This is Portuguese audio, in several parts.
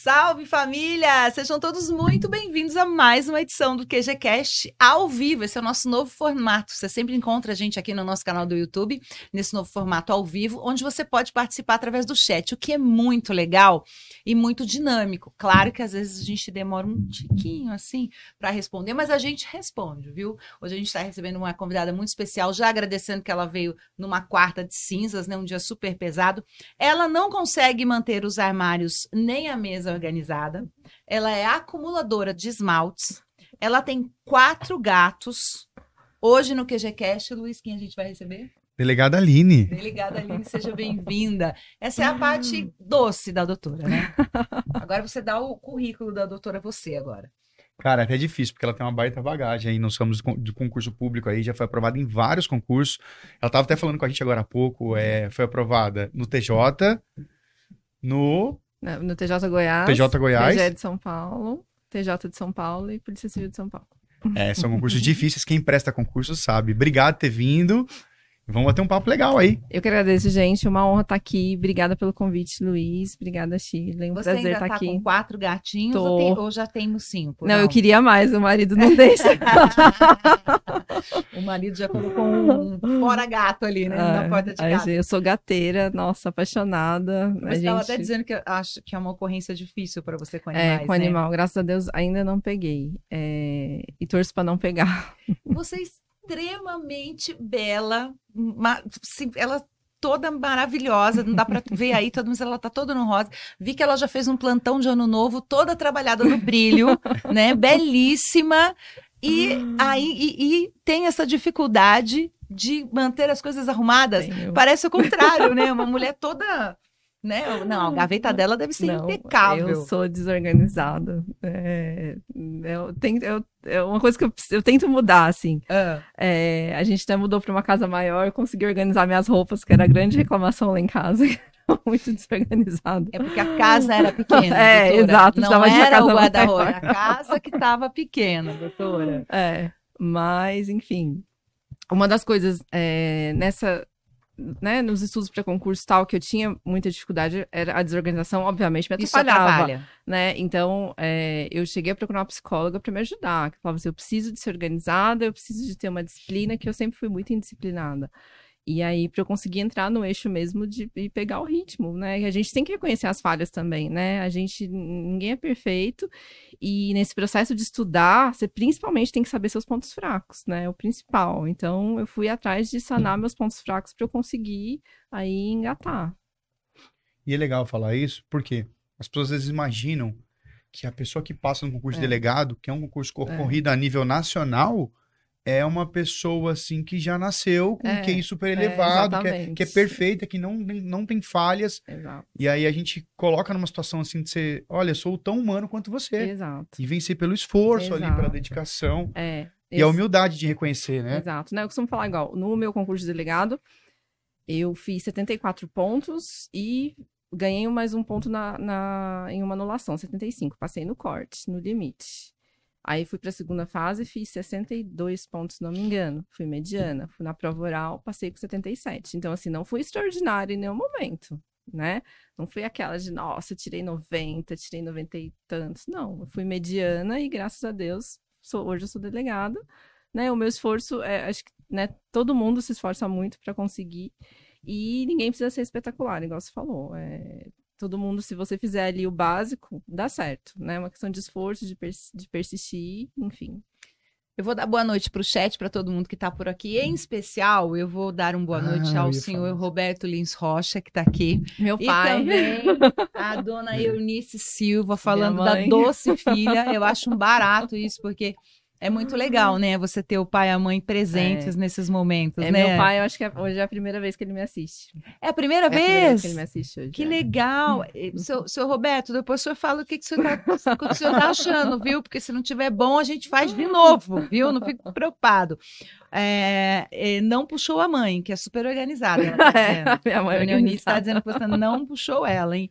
Salve família! Sejam todos muito bem-vindos a mais uma edição do QGCast ao vivo. Esse é o nosso novo formato. Você sempre encontra a gente aqui no nosso canal do YouTube, nesse novo formato ao vivo, onde você pode participar através do chat, o que é muito legal e muito dinâmico. Claro que às vezes a gente demora um tiquinho assim para responder, mas a gente responde, viu? Hoje a gente está recebendo uma convidada muito especial, já agradecendo que ela veio numa quarta de cinzas, né? Um dia super pesado. Ela não consegue manter os armários nem a mesa organizada. Ela é acumuladora de esmaltes. Ela tem quatro gatos. Hoje no QGCast, Luiz, quem a gente vai receber? Delegada Aline. Delegada Aline, seja bem-vinda. Essa é a parte doce da doutora, né? Agora você dá o currículo da doutora você agora. Cara, é até difícil, porque ela tem uma baita bagagem aí. Nós somos de concurso público aí, já foi aprovada em vários concursos. Ela estava até falando com a gente agora há pouco, é, foi aprovada no TJ, no no TJ Goiás. TJ Goiás. TJ de São Paulo. TJ de São Paulo e Polícia Civil de São Paulo. É, são concursos difíceis. Quem presta concurso sabe. Obrigado por ter vindo. Vamos bater um papo legal aí. Eu que agradeço, gente. Uma honra estar aqui. Obrigada pelo convite, Luiz. Obrigada, Shirley. Um Você prazer ainda estar tá aqui. com quatro gatinhos Tô. ou, tem- ou já temos cinco? Não, eu queria mais, o marido não deixa. o marido já colocou um fora gato ali, né? na Ah, porta de casa. eu sou gateira, nossa, apaixonada. Mas estava gente... até dizendo que eu acho que é uma ocorrência difícil para você com É, animais, com né? animal. Graças a Deus ainda não peguei. É, E torço pra não pegar. Você é extremamente bela, ela toda maravilhosa, não dá pra ver aí, todo mundo, ela tá toda no rosa. Vi que ela já fez um plantão de ano novo, toda trabalhada no brilho, né? Belíssima. E aí e, e tem essa dificuldade de manter as coisas arrumadas. Tenho- Parece o contrário, né? Uma mulher toda, né? Não, a gaveta dela deve ser Não, impecável. Eu sou desorganizada. É, eu tenho, eu- é uma coisa que eu, eu tento mudar, assim. Ah. É, a gente até mudou para uma casa maior, eu consegui organizar minhas roupas, que era a grande reclamação lá em casa. Muito desorganizado. É porque a casa era pequena. É, doutora. exato, Não era o guarda-roupa, a casa que estava pequena, doutora. É, mas, enfim. Uma das coisas é, nessa. Né, nos estudos para concurso e tal, que eu tinha muita dificuldade era a desorganização, obviamente, me Isso atrapalhava. atrapalha. né? Então, é, eu cheguei a procurar uma psicóloga para me ajudar. Que falava assim, eu preciso de ser organizada, eu preciso de ter uma disciplina, que eu sempre fui muito indisciplinada. E aí, para eu conseguir entrar no eixo mesmo de e pegar o ritmo, né? E a gente tem que reconhecer as falhas também, né? A gente, ninguém é perfeito. E nesse processo de estudar, você principalmente tem que saber seus pontos fracos, né? É O principal. Então, eu fui atrás de sanar meus pontos fracos para eu conseguir aí engatar. E é legal falar isso, porque as pessoas às vezes imaginam que a pessoa que passa no concurso É. de delegado, que é um concurso É. concorrido a nível nacional, é uma pessoa assim que já nasceu com um É, QI super é, elevado, que, é, que é perfeita, que não, tem- não tem falhas. Exato. E aí a gente coloca numa situação assim de ser, olha, sou tão humano quanto você. Exato. E vencer pelo esforço ali, pela Exato. dedicação. É. E a humildade de reconhecer, né? Exato. Não, eu costumo falar igual. No meu concurso de delegado, eu fiz 74 pontos e ganhei mais um ponto na, na- em uma anulação, 75. Passei no corte, no limite. Aí fui para a segunda fase, fiz 62 pontos, se não me engano. Fui mediana. Fui na prova oral, passei com 77. Então, assim, não fui extraordinária em nenhum momento, né? Não fui aquela de, nossa, tirei 90, tirei 90 e tantos. Não, eu fui mediana e, graças a Deus, sou, hoje eu sou delegada né? O meu esforço, é, acho que né, todo mundo se esforça muito para conseguir e ninguém precisa ser espetacular, igual você falou. É, todo mundo, se você fizer ali o básico, dá certo, né? É uma questão de esforço, de, pers- de persistir, enfim. Eu vou dar boa noite para o chat, para todo mundo que está por aqui. Em especial, eu vou dar uma boa Ah, noite eu ao senhor falar. Roberto Lins Rocha, que está aqui. Meu E pai. também a dona Eunice Silva, falando da doce filha. Eu acho um barato isso, porque é muito legal, né? Você ter o pai e a mãe presentes nesses momentos, É, né? meu pai, eu acho que é- hoje é a primeira vez que ele me assiste. É a primeira É a primeira vez vez? que ele me assiste hoje. Que é. legal. E, Seu, seu Roberto, depois o senhor fala o que, que, o, senhor tá, o o senhor tá achando, viu? Porque se não tiver bom, a gente faz de novo, viu? Não fico preocupado. É, é, não puxou a mãe, que é super organizada. Ela tá dizendo. Minha mãe é está dizendo que você não puxou ela, hein?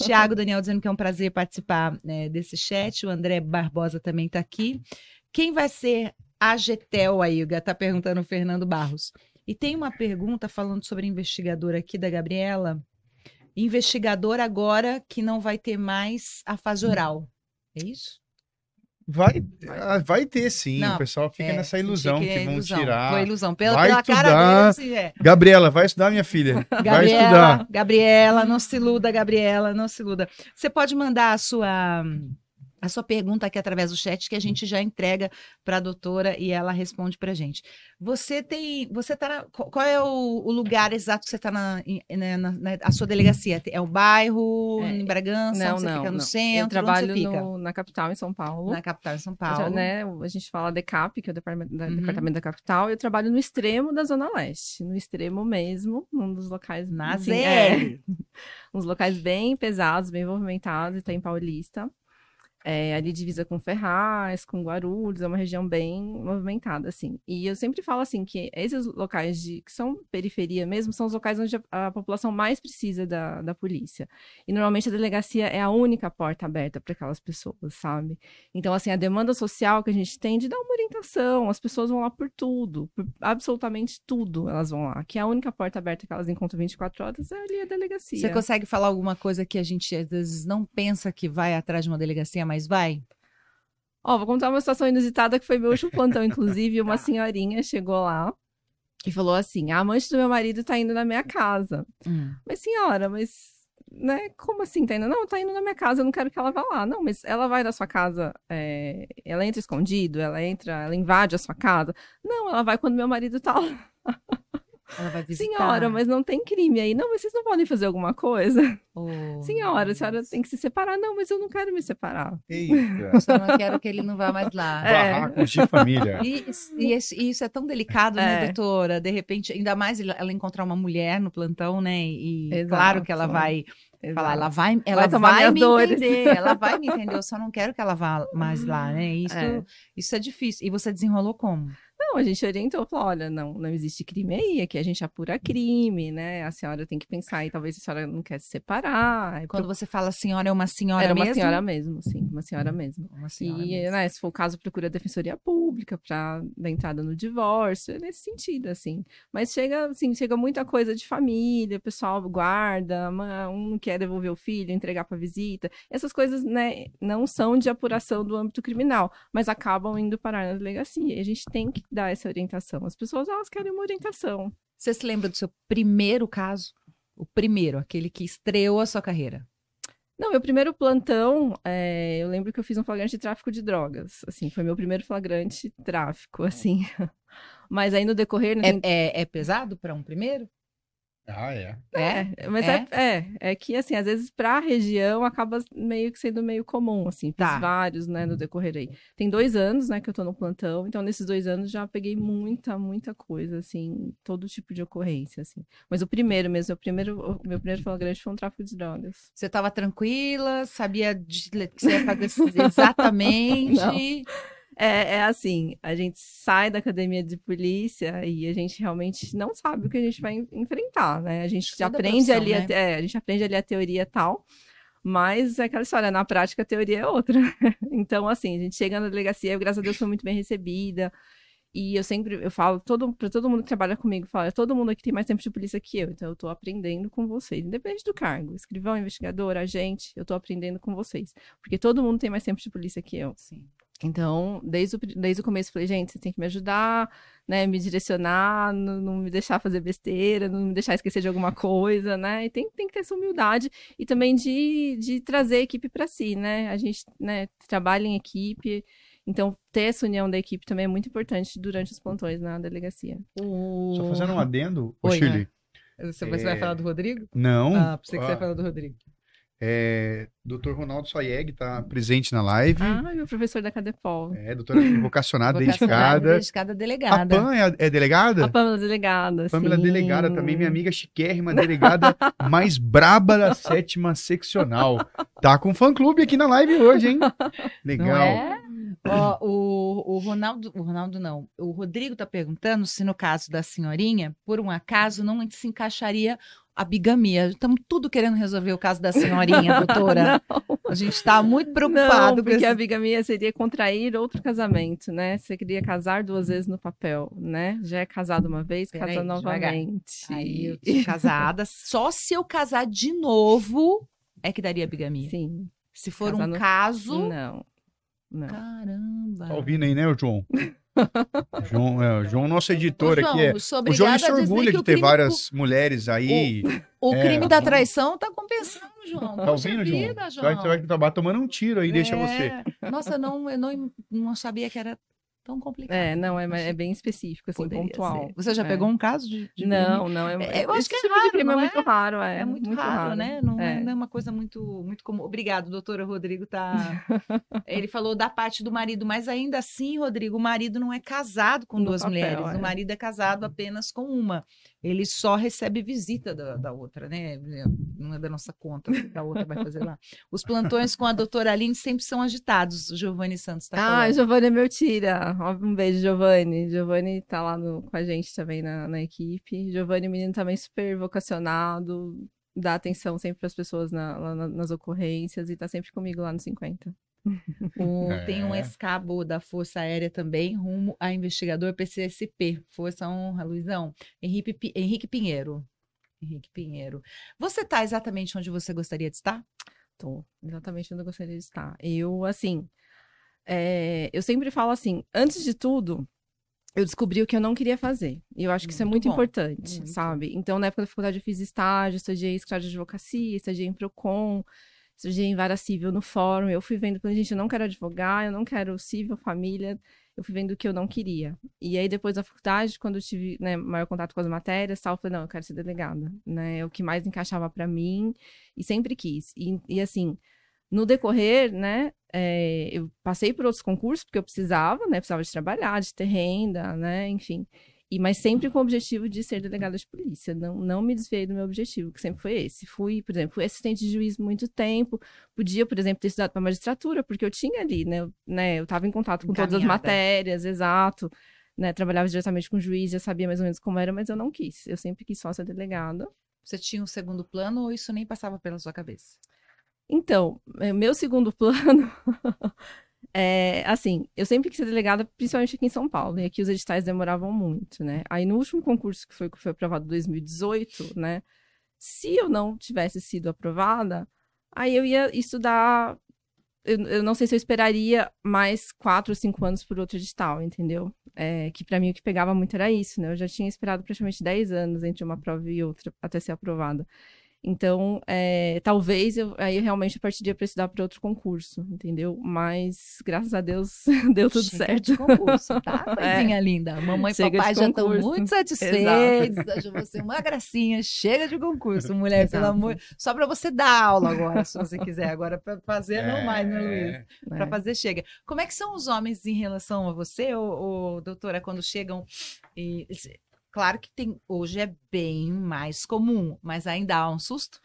Tiago Daniel dizendo que é um prazer participar né, desse chat. O André Barbosa também está aqui. Quem vai ser a Getel aí? Tá perguntando o Fernando Barros. E tem uma pergunta falando sobre a investigadora aqui da Gabriela. investigador agora que não vai ter mais a fase oral. É isso? Vai, ah, vai ter sim. Não, o pessoal fica É, nessa ilusão que, é vão ilusão. tirar. Foi ilusão. Pela, Vai pela cara estudar. assim, é. Gabriela, vai estudar, minha filha. vai Gabriela, estudar. Gabriela, não se iluda, Gabriela, não se iluda. Você pode mandar a sua a sua pergunta aqui através do chat que a gente já entrega para a doutora e ela responde para gente. Você tem, você tá na, qual é o, o lugar exato que você está na, né, na, na- a sua delegacia? É o bairro É, em Bragança? Não, você não, fica no não. centro? Eu trabalho no- na capital, em São Paulo. na capital em São Paulo. né, a gente fala DECAP, que é o departamento da, Uhum. departamento da capital, e eu trabalho no extremo da Zona Leste, no extremo mesmo, num dos locais. Na assim, ZL. é, uns locais bem pesados, bem movimentados, e tá em Paulista. É, ali divisa com Ferraz, com Guarulhos, é uma região bem movimentada, assim. E eu sempre falo, assim, que esses locais de, que são periferia mesmo, são os locais onde a, a população mais precisa da, da polícia. E normalmente a delegacia é a única porta aberta para aquelas pessoas, sabe? Então, assim, a demanda social que a gente tem de dar uma orientação, as pessoas vão lá por tudo, por absolutamente tudo elas vão lá. Que a única porta aberta que elas encontram 24 horas é ali a delegacia. Você consegue falar alguma coisa que a gente às vezes não pensa que vai atrás de uma delegacia, mas vai? Ó, vou contar uma situação inusitada que foi meu último plantão, inclusive. Uma senhorinha chegou lá e falou assim: a amante do meu marido tá indo na minha casa. Hum. Mas, senhora, mas. Né? Como assim tá indo? Não, tá indo na minha casa, eu não quero que ela vá lá. Não, mas ela vai na sua casa, é, ela entra escondido, ela entra, ela invade a sua casa. Não, ela vai quando meu marido tá lá. Ela vai visitar. Senhora, mas não tem crime aí. Não, mas vocês não podem fazer alguma coisa? Oh, Senhora, a senhora tem que se separar. Não, mas eu não quero me separar. Eita. Só não quero que ele não vá mais lá. É. Barracos de família. E, e e isso é tão delicado, né, É. doutora? De repente, ainda mais ela encontrar uma mulher no plantão, né? E Exato. claro que ela vai falar, ela vai, ela vai, tomar minhas me dores. entender, ela vai me entender. Eu só não quero que ela vá mais lá, né? Isso É. isso é difícil. E você desenrolou como? Não, a gente orientou, falou, olha, não, não existe crime aí, aqui a gente apura crime, né? A senhora tem que pensar aí, talvez a senhora não quer se separar. É Quando você fala senhora, é uma senhora Era uma mesmo? senhora mesmo, sim, uma senhora mesmo. Uma senhora E, mesmo. né, se for o caso, procura a defensoria pública para dar entrada no divórcio, é nesse sentido, assim. Mas chega, assim, chega muita coisa de família, o pessoal guarda, um não quer devolver o filho, entregar para visita. Essas coisas, né, não são de apuração do âmbito criminal, mas acabam indo parar na delegacia. E a gente tem que dar essa orientação. As pessoas, elas querem uma orientação. Você se lembra do seu primeiro caso? O primeiro, aquele que estreou a sua carreira. Não, meu primeiro plantão, é, eu lembro que eu fiz um flagrante de tráfico de drogas. Assim, foi meu primeiro flagrante tráfico, assim. Mas aí no decorrer... no É, é, é pesado para um primeiro? Ah, é. É, mas É? é? É, é, que, assim, às vezes pra região acaba meio que sendo meio comum, assim. Fiz Tá. vários, né, no decorrer aí. Tem dois anos, né, que eu tô no plantão, então nesses dois anos já peguei muita, muita coisa, assim, todo tipo de ocorrência, assim. Mas o primeiro mesmo, o primeiro, o meu primeiro flagrante foi um tráfico de drogas. Você estava tranquila, sabia de, que você ia fazer exatamente. É, é assim, a gente sai da academia de polícia e a gente realmente não sabe o que a gente vai en- enfrentar, né? A gente Toda aprende profissão, ali, a né? te- é, a gente aprende ali a teoria tal, mas é aquela história, na prática a teoria é outra. então, assim, a gente chega na delegacia, eu, graças a Deus, foi muito bem recebida. E eu sempre, eu falo todo, para todo mundo que trabalha comigo, falo, todo mundo aqui tem mais tempo de polícia que eu, então eu tô aprendendo com vocês, independente do cargo, escrivão, investigador, agente, eu tô aprendendo com vocês, porque todo mundo tem mais tempo de polícia que eu. Sim. Então, desde o, desde o começo, eu falei, gente, você tem que me ajudar, né? Me direcionar, não, não me deixar fazer besteira, não me deixar esquecer de alguma coisa, né? E tem, tem que ter essa humildade e também de, de trazer a equipe para si, né? A gente né, trabalha em equipe, então ter essa união da equipe também é muito importante durante os plantões na delegacia. O... Só fazendo um adendo, Oi, Shirley. Você, você vai É. falar do Rodrigo? Não. Ah, pensei que você ó, ia falar do Rodrigo. É, Dr. Ronaldo Soyeg tá presente na live. Ah, meu professor da Cadepol. É, doutora vocacionada, Vocacionada, dedicada. dedicada A delegada. Pan é, é delegada? A Pâmela delegada, Pamela sim. delegada também, minha amiga chiquérrima, delegada mais braba da sétima seccional. Tá com fã-clube aqui na live hoje, hein? Legal. Não é? Ó, o, o Ronaldo, o Ronaldo não, o Rodrigo tá perguntando se no caso da senhorinha, por um acaso, não se encaixaria a bigamia. Estamos tudo querendo resolver o caso da senhorinha, doutora. A gente está muito preocupado. Não, com porque esse- a bigamia seria contrair outro casamento, né? Você queria casar duas vezes no papel, né? Já é casado uma vez, Peraí, casa devagar. novamente. Aí eu tô casada. Só se eu casar de novo é que daria bigamia. Sim. Se for Casar um no- caso. Não. Não. Caramba. Tá ouvindo aí, né, João? João, é, João, nosso editor João, aqui, é. O João ele se orgulha de ter várias mulheres aí. O, o É, crime da João. traição tá compensando, João. Tá ouvindo, João? vida, Você vai, você vai acabar tomando um tiro aí, deixa você. É. Nossa, não, eu não, não sabia que era tão complicado. É, não, é, Achei é bem específico, assim, Poderia pontual. ser. Você já É. pegou um caso de, de Não, não. É, É, eu acho que é tipo de raro, crime não é muito raro, é. É muito, raro, né? Não é. não é uma coisa muito, muito comum. Obrigado, doutora Rodrigo. Tá... Ele falou da parte do marido, mas ainda assim, Rodrigo, o marido não é casado com No duas papel, mulheres. é. O marido é casado apenas com uma. Ele só recebe visita da, da outra, né? Não é da nossa conta, o que a outra vai fazer lá. Os plantões com a doutora Aline sempre são agitados, o Giovanni Santos está Ah, falando. Giovanni é meu tira. Um beijo, Giovanni. Giovanni tá lá no- com a gente também na, na equipe. Giovanni, menino também super vocacionado, dá atenção sempre para as pessoas na- na- nas ocorrências e tá sempre comigo lá no 50. O- É. Tem um escabo da Força Aérea também, rumo a investigador PCSP. Força Honra, Luizão. Henrique, Henrique Pinheiro. Henrique Pinheiro. Você tá exatamente onde você gostaria de estar? Tô exatamente onde eu gostaria de estar. Eu, assim, é, eu sempre falo assim, antes de tudo, eu descobri o que eu não queria fazer. E eu acho que isso é Muito muito bom. importante, Muito. sabe? Então, na época da faculdade, eu fiz estágio, estagiei em escritório de advocacia, estagiei em PROCON, estagiei em vara civil no fórum. Eu fui vendo, falei, gente, eu não quero advogar, eu não quero civil, família. Eu fui vendo o que eu não queria. E aí, depois da faculdade, quando eu tive né, maior contato com as matérias, tal, eu falei, não, eu quero ser delegada, né? É o que mais encaixava pra mim e sempre quis. E, e assim, no decorrer, né, é, eu passei por outros concursos porque eu precisava, né, precisava de trabalhar, de ter renda, né, enfim. E, mas sempre com o objetivo de ser delegada de polícia. Não, não me desviei do meu objetivo, que sempre foi esse. Fui, por exemplo, fui assistente de juiz muito tempo. Podia, por exemplo, ter estudado para magistratura, porque eu tinha ali, né, eu- né, eu estava em contato com todas as Encaminhada. matérias, exato. Né, trabalhava diretamente com o juiz, já sabia mais ou menos como era, mas eu não quis. Eu sempre quis só ser delegada. Você tinha um segundo plano ou isso nem passava pela sua cabeça? Então, meu segundo plano é assim, eu sempre quis ser delegada, principalmente aqui em São Paulo, e aqui os editais demoravam muito, né? Aí no último concurso que foi, que foi aprovado em 2018, né? Se eu não tivesse sido aprovada, aí eu ia estudar. Eu, eu não sei se eu esperaria mais quatro ou cinco anos por outro edital, entendeu? É, que pra mim o que pegava muito era isso, né? Eu já tinha esperado praticamente 10 anos entre uma prova e outra até ser aprovada. Então, é, talvez eu aí eu realmente partiria para estudar para outro concurso, entendeu? Mas, graças a Deus, deu tudo Chega certo. de concurso, tá? Coisinha linda. Mamãe e de papai já estão muito satisfeitos. Acho você uma gracinha. Chega de concurso, mulher, pelo Exato. amor. Só para você dar aula agora, se você quiser. Agora, para fazer, não mais, né, Luiz? É. Para né? fazer, chega. Como é que são os homens em relação a você, ô, ô, doutora, quando chegam e... Claro que tem, hoje é bem mais comum, mas ainda há um susto?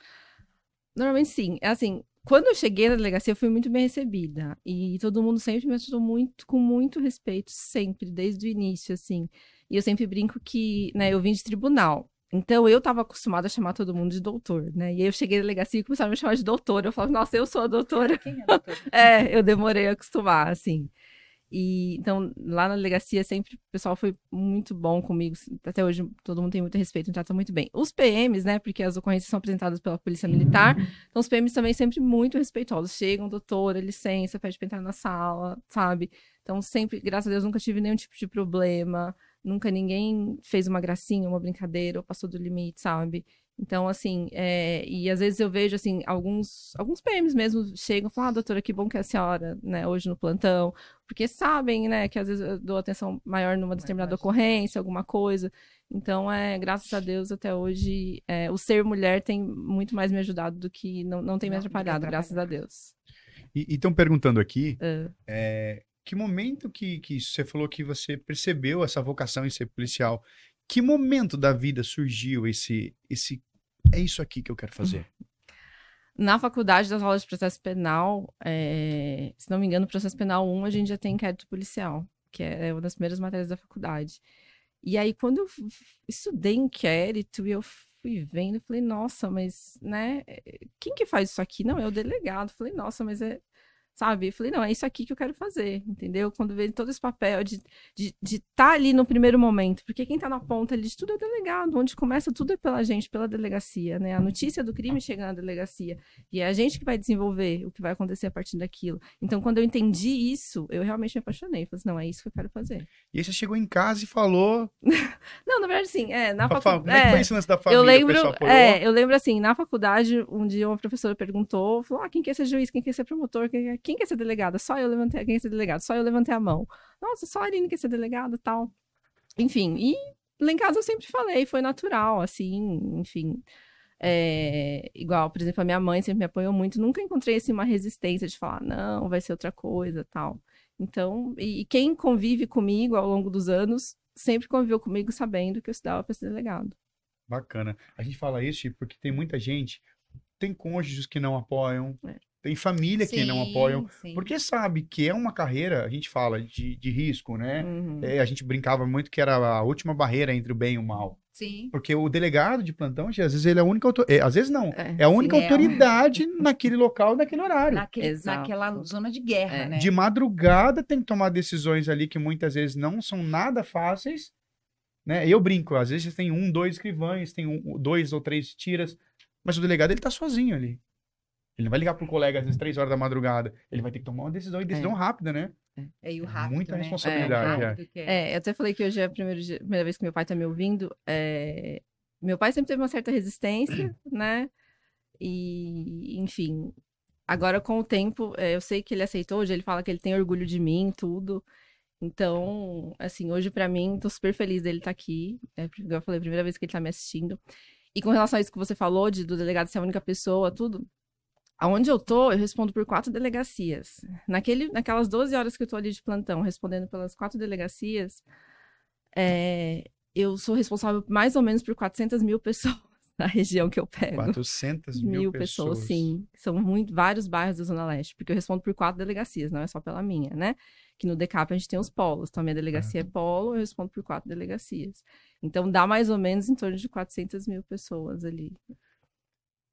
Normalmente sim. É Assim, quando eu cheguei na delegacia, eu fui muito bem recebida. E todo mundo sempre me tratou muito, com muito respeito, sempre, desde o início, assim. E eu sempre brinco que, né, eu vim de tribunal. Então, eu tava acostumada a chamar todo mundo de doutor, né? E aí eu cheguei na delegacia e começaram a me chamar de doutora. Eu falava, nossa, eu sou a doutora. Quem é doutora? É, eu demorei a acostumar, assim. E então, lá na delegacia, sempre o pessoal foi muito bom comigo. Até hoje, todo mundo tem muito respeito, me trata muito bem. Os PMs, né? Porque as ocorrências são apresentadas pela Polícia Militar. Então, os PMs também sempre muito respeitosos. Chegam, doutora, licença, pede pra entrar na sala, sabe? Então, sempre, graças a Deus, nunca tive nenhum tipo de problema. Nunca ninguém fez uma gracinha, uma brincadeira, ou passou do limite, sabe? Então, assim, é, e às vezes eu vejo, assim, alguns, alguns PMs mesmo chegam e falam, ah, doutora, que bom que é a senhora, né, hoje no plantão, porque sabem, né, que às vezes eu dou atenção maior numa determinada Verdade. ocorrência, alguma coisa. Então, é, graças a Deus, até hoje, é, o ser mulher tem muito mais me ajudado do que não, não tem me atrapalhado, graças a. Deus. E estão perguntando aqui, Ah. é, que momento que, que você falou que você percebeu essa vocação em ser policial? Que momento da vida surgiu esse, esse é isso aqui que eu quero fazer? Na faculdade das aulas de processo penal, é, se não me engano, processo penal 1, a gente já tem inquérito policial, que é uma das primeiras matérias da faculdade. E aí, quando eu estudei inquérito, e eu fui vendo, falei, nossa, mas, né, quem que faz isso aqui? Não, é o delegado. Falei, nossa, mas é, sabe? Eu falei, não, é isso aqui que eu quero fazer, entendeu? Quando vem todo esse papel de estar de, de tá ali no primeiro momento, porque quem tá na ponta ali de tudo é o delegado, onde começa tudo é pela gente, pela delegacia, né? A notícia do crime chega na delegacia, e é a gente que vai desenvolver o que vai acontecer a partir daquilo. Então, quando eu entendi isso, eu realmente me apaixonei, falei assim, não, é isso que eu quero fazer. E aí você chegou em casa e falou... não, na verdade, sim, é, na faculdade... Como é que foi antes da família? Eu lembro, é, eu lembro assim, na faculdade, um dia uma professora perguntou, falou, ah, quem quer ser juiz, quem quer ser promotor, quem quer quem quer ser delegada? Só eu levantei, quem quer ser delegado? Só eu levantei a mão. Nossa, só a Aline quer ser delegada tal. Enfim, e lá em casa eu sempre falei, foi natural, assim, enfim. É, igual, por exemplo, a minha mãe sempre me apoiou muito, nunca encontrei assim, uma resistência de falar, não, vai ser outra coisa tal. Então, e, e quem convive comigo ao longo dos anos sempre conviveu comigo sabendo que eu estudava para ser delegado. Bacana. A gente fala isso porque tem muita gente, tem cônjuges que não apoiam, é. Tem família sim, que não apoiam, sim. porque sabe que é uma carreira, a gente fala de, de risco, né? Uhum. É, a gente brincava muito que era a última barreira entre o bem e o mal. Sim. Porque o delegado de plantão, às vezes ele é a única é, às vezes não, é, é a única sim, autoridade é. naquele local, naquele horário. Naquele, naquela zona de guerra, é. né? De madrugada tem que tomar decisões ali que muitas vezes não são nada fáceis, né? Eu brinco, às vezes tem um, dois escrivães, tem um, dois ou três tiras, mas o delegado ele tá sozinho ali. Ele não vai ligar pro colega às vezes três horas da madrugada. Ele vai ter que tomar uma decisão e decisão é. rápida, né? É, e o rápido, Muita né? responsabilidade. É, é. é, eu até falei que hoje é a primeira, primeira vez que meu pai tá me ouvindo. É... Meu pai sempre teve uma certa resistência, né? E, enfim, agora com o tempo, é, eu sei que ele aceitou, hoje ele fala que ele tem orgulho de mim, tudo. Então, assim, hoje para mim, tô super feliz dele estar tá aqui. É, eu falei, a primeira vez que ele tá me assistindo. E com relação a isso que você falou, de, do delegado ser a única pessoa, tudo, Aonde eu tô, eu respondo por quatro delegacias. Naquele, naquelas 12 horas que eu tô ali de plantão, respondendo pelas quatro delegacias, é, eu sou responsável mais ou menos por 400 mil pessoas na região que eu pego. 400 mil, mil pessoas. pessoas. sim. São muito, vários bairros da Zona Leste, porque eu respondo por quatro delegacias, não é só pela minha, né? Que no DECAP a gente tem os polos. Então, a minha delegacia é polo, eu respondo por quatro delegacias. Então, dá mais ou menos em torno de 400 mil pessoas ali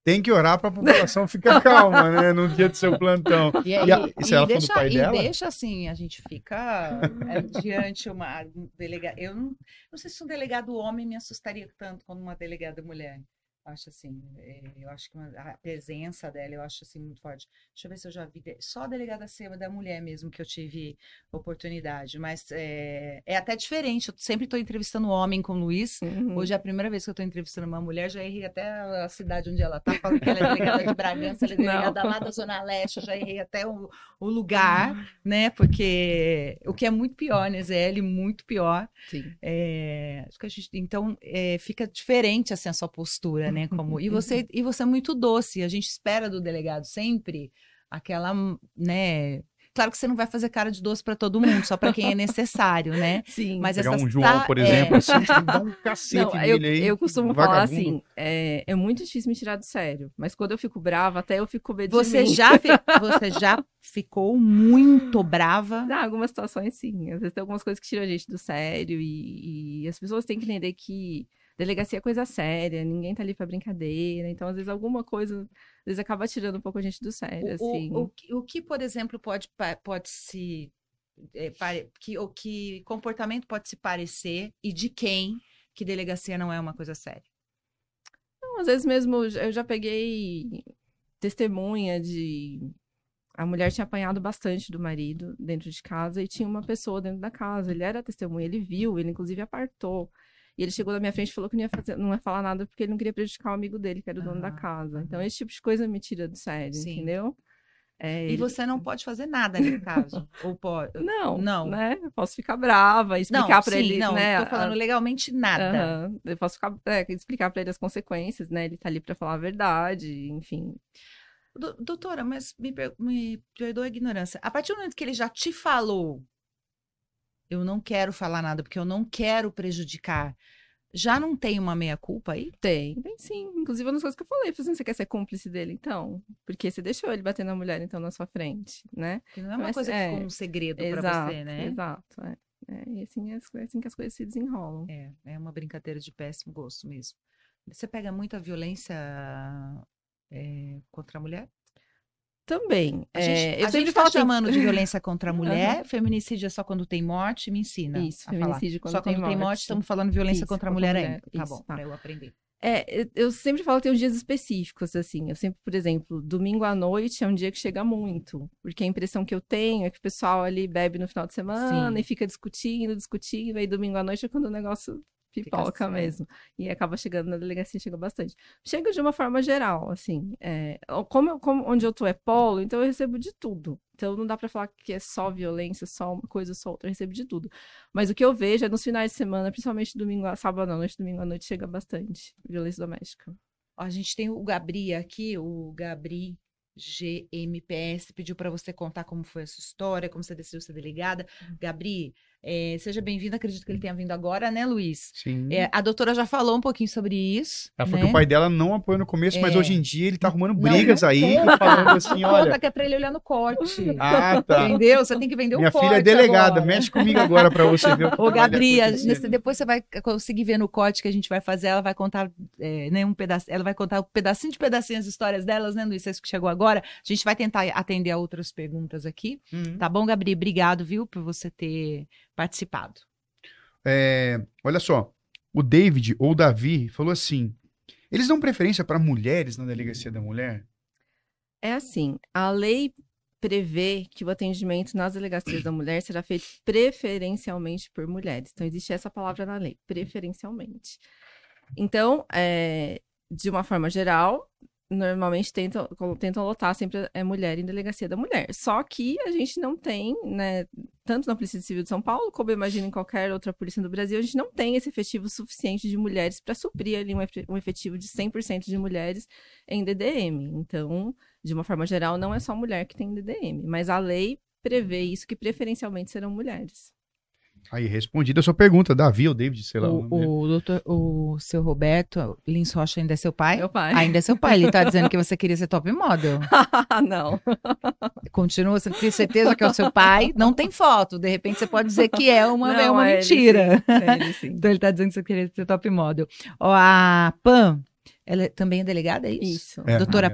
tem que orar para a população ficar calma, né? No dia do seu plantão. E, e, a, e, e deixa, pai e dela? deixa assim, a gente fica é, diante uma delegada. Eu não, não sei se um delegado homem me assustaria tanto como uma delegada mulher acho assim, é, eu acho que a presença dela, eu acho assim muito forte. Deixa eu ver se eu já vi, só a delegada Seba da mulher mesmo que eu tive oportunidade, mas é, é até diferente, eu sempre estou entrevistando homem com o Luiz, uhum. hoje é a primeira vez que eu estou entrevistando uma mulher, já errei até a cidade onde ela está, falando que ela é delegada de Bragança, ela é delegada Não. lá da Zona Leste, eu já errei até o, o lugar, uhum. né, porque o que é muito pior, né, ZL, muito pior. Sim. É, então, é, fica diferente assim a sua postura, né? Como e você e você é muito doce. A gente espera do delegado sempre aquela, né? Claro que você não vai fazer cara de doce para todo mundo, só para quem é necessário, né? Sim. Mas Pegar um João, por exemplo, é... assim, dá um cacete não, eu, aí, eu costumo falar assim, é, é, muito difícil me tirar do sério, mas quando eu fico brava, até eu fico com medo você de mim. Já fi... você já ficou muito brava? Em algumas situações, sim. Às vezes tem algumas coisas que tiram a gente do sério e, e as pessoas têm que entender que delegacia é coisa séria, ninguém tá ali pra brincadeira. Então, às vezes, alguma coisa, às vezes, acaba tirando um pouco a gente do sério, o, assim. O, o, o que, por exemplo, pode, pode se... É, pare, que, o que comportamento pode se parecer e de quem que delegacia não é uma coisa séria? Não, às vezes mesmo, eu já peguei testemunha de... A mulher tinha apanhado bastante do marido dentro de casa e tinha uma pessoa dentro da casa. Ele era testemunha, ele viu, ele inclusive apartou. E ele chegou na minha frente e falou que não ia, fazer, não ia falar nada porque ele não queria prejudicar o amigo dele, que era o dono da casa. Então, esse tipo de coisa me tira do sério, Sim. entendeu? É, e ele... você não pode fazer nada nesse caso? Ou pode? Não, não. Né? Eu posso ficar brava, explicar para ele. Não, né? tô falando legalmente nada. Uhum. Eu posso ficar, é, explicar para ele as consequências, né? Ele tá ali para falar a verdade, enfim. Doutora, mas me, me perdoa a ignorância. A partir do momento que ele já te falou eu não quero falar nada porque eu não quero prejudicar. Já não tem uma meia-culpa aí? Tem, tem sim. Inclusive, uma das coisas que eu falei, falei assim, você quer ser cúmplice dele, então? Porque você deixou ele bater na mulher, então, na sua frente, né? Porque não é uma Mas, coisa é, que ficou um segredo para você, né? Exato, é. é e assim é, assim que as coisas se desenrolam. É, é uma brincadeira de péssimo gosto mesmo. Você pega muita violência é, contra a mulher? Também. A gente, É, eu a sempre falo tá chamando de violência contra a mulher, feminicídio é só quando tem morte, me ensina. Isso, a falar. feminicídio quando só tem quando tem morte, morte. estamos falando violência Isso, contra a mulher ainda. mulher, Tá isso, bom, tá. pra eu aprender. É, eu- eu sempre falo que tem uns dias específicos, assim. Eu sempre, por exemplo, domingo à noite é um dia que chega muito. Porque a impressão que eu tenho é que o pessoal ali bebe no final de semana Sim. e fica discutindo, discutindo. Aí domingo à noite é quando o negócio pipoca sério. mesmo. E acaba chegando na delegacia, chega bastante. Chega de uma forma geral, assim. é, como, como onde eu tô é polo, então eu recebo de tudo. Então não dá pra falar que é só violência, só uma coisa, só outra. Eu recebo de tudo. Mas o que eu vejo é nos finais de semana, principalmente domingo, a- sábado à noite, domingo à noite, chega bastante violência doméstica. A gente tem o Gabri aqui, o Gabri GMPS, pediu para você contar como foi a sua história, como você decidiu ser delegada. Gabri, eh, seja bem-vindo, acredito que ele tenha vindo agora, né, Luiz? Sim. É, a doutora já falou um pouquinho sobre isso. Ela falou né? que o pai dela não apoiou no começo, mas É. hoje em dia ele tá arrumando Não, brigas não aí, conta. falando assim, Conta olha. que é pra ele olhar no corte. Ah, tá. Entendeu? Você tem que vender o Minha corte filha é delegada, agora. mexe comigo agora pra você ver o que Ô, vai Gabri, a acontecer. gente- depois você vai conseguir ver no corte que a gente vai fazer. Ela vai contar é, né, um pedaço, ela vai contar um pedacinho de pedacinho as histórias delas, né, Luiz? Você que chegou agora. A gente vai tentar atender a outras perguntas aqui. Uhum. Tá bom, Gabri? Obrigado, viu, por você ter participado. É, olha só, o David ou o Davi falou assim: eles dão preferência para mulheres na delegacia da mulher? É assim, a lei prevê que o atendimento nas delegacias da mulher será feito preferencialmente por mulheres. Então, existe essa palavra na lei, preferencialmente. Então, é, de uma forma geral, normalmente tentam, tentam lotar sempre é mulher em delegacia da mulher. Só que a gente não tem, né, tanto na Polícia Civil de São Paulo, como eu imagino em qualquer outra polícia do Brasil, a gente não tem esse efetivo suficiente de mulheres para suprir ali um efetivo de 100% de mulheres em DDM. Então, de uma forma geral, não é só mulher que tem DDM, mas a lei prevê isso que preferencialmente serão mulheres. Aí, respondida a sua pergunta, Davi ou David, sei lá. o. O, o doutor, o seu Roberto Lins Rocha ainda é seu pai? Meu pai. Ainda é seu pai. Ele tá dizendo que você queria ser top model. não. Continua, você tem certeza que é o seu pai? Não tem foto. De repente você pode dizer que é uma, é Não, uma é ele mentira. sim, é ele sim. Então ele tá dizendo que você queria ser top model. Ó, a Pam, ela é- também é delegada, é isso? Isso. É, Doutora é.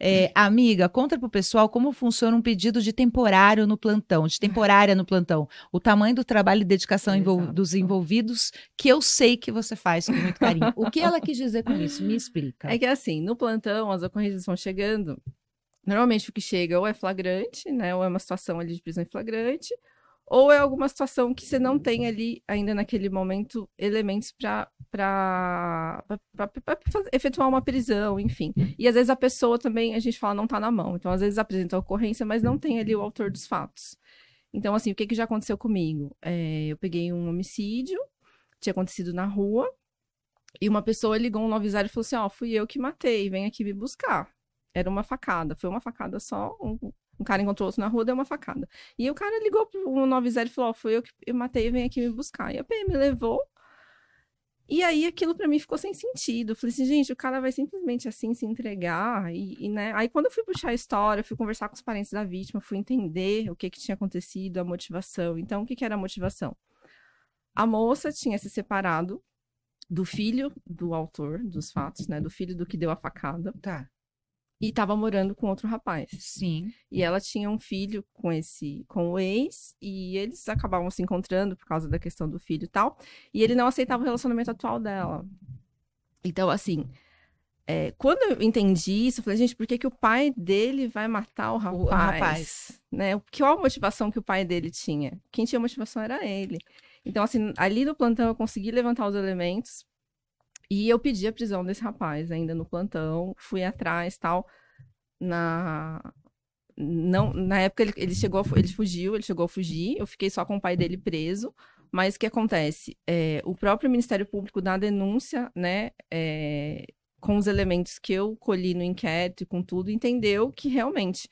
É, amiga, conta pro pessoal como funciona um pedido de temporário no plantão, de temporária no plantão. O tamanho do trabalho e dedicação Exato. dos envolvidos, que eu sei que você faz com muito carinho. O que ela quis dizer com isso? Me explica. É que assim, no plantão, as ocorrências vão chegando. Normalmente o que chega ou é flagrante, né? Ou é uma situação ali de prisão em flagrante, ou é alguma situação que você não tem ali ainda naquele momento elementos para efetuar uma prisão, enfim. E às vezes a pessoa também, a gente fala, não tá na mão. Então, às vezes apresenta a ocorrência, mas não tem ali o autor dos fatos. Então, assim, o que, que já aconteceu comigo? É, eu peguei um homicídio, tinha acontecido na rua, e uma pessoa ligou um 90 e falou assim: Ó, fui eu que matei, vem aqui me buscar. Era uma facada, foi uma facada só. Um, um cara encontrou outro na rua, deu uma facada. E o cara ligou pro 90 e falou: Ó, fui eu que eu matei, vem aqui me buscar. E a PM levou. E aí aquilo pra mim ficou sem sentido. Eu falei assim, gente, o cara vai simplesmente assim se entregar. E, e, né? Aí quando eu fui puxar a história, fui conversar com os parentes da vítima, fui entender o que, que tinha acontecido, a motivação. Então, o que, que era a motivação? A moça tinha se separado do filho do autor dos fatos, né? Do filho do que deu a facada. Tá. E estava morando com outro rapaz. Sim. E ela tinha um filho com esse, com o ex, e eles acabavam se encontrando por causa da questão do filho e tal. E ele não aceitava o relacionamento atual dela. Então, assim, é, quando eu entendi isso, eu falei, gente, por que, que o pai dele vai matar o rapaz? O rapaz. Né? Qual a motivação que o pai dele tinha? Quem tinha motivação era ele. Então, assim, ali no plantão eu consegui levantar os elementos e eu pedi a prisão desse rapaz ainda no plantão, fui atrás tal. Na, não, na época ele, ele chegou, ele fugiu, ele chegou a fugir, eu fiquei só com o pai dele preso. Mas o que acontece? É, o próprio Ministério Público na denúncia, né, é, com os elementos que eu colhi no inquérito e com tudo, entendeu que realmente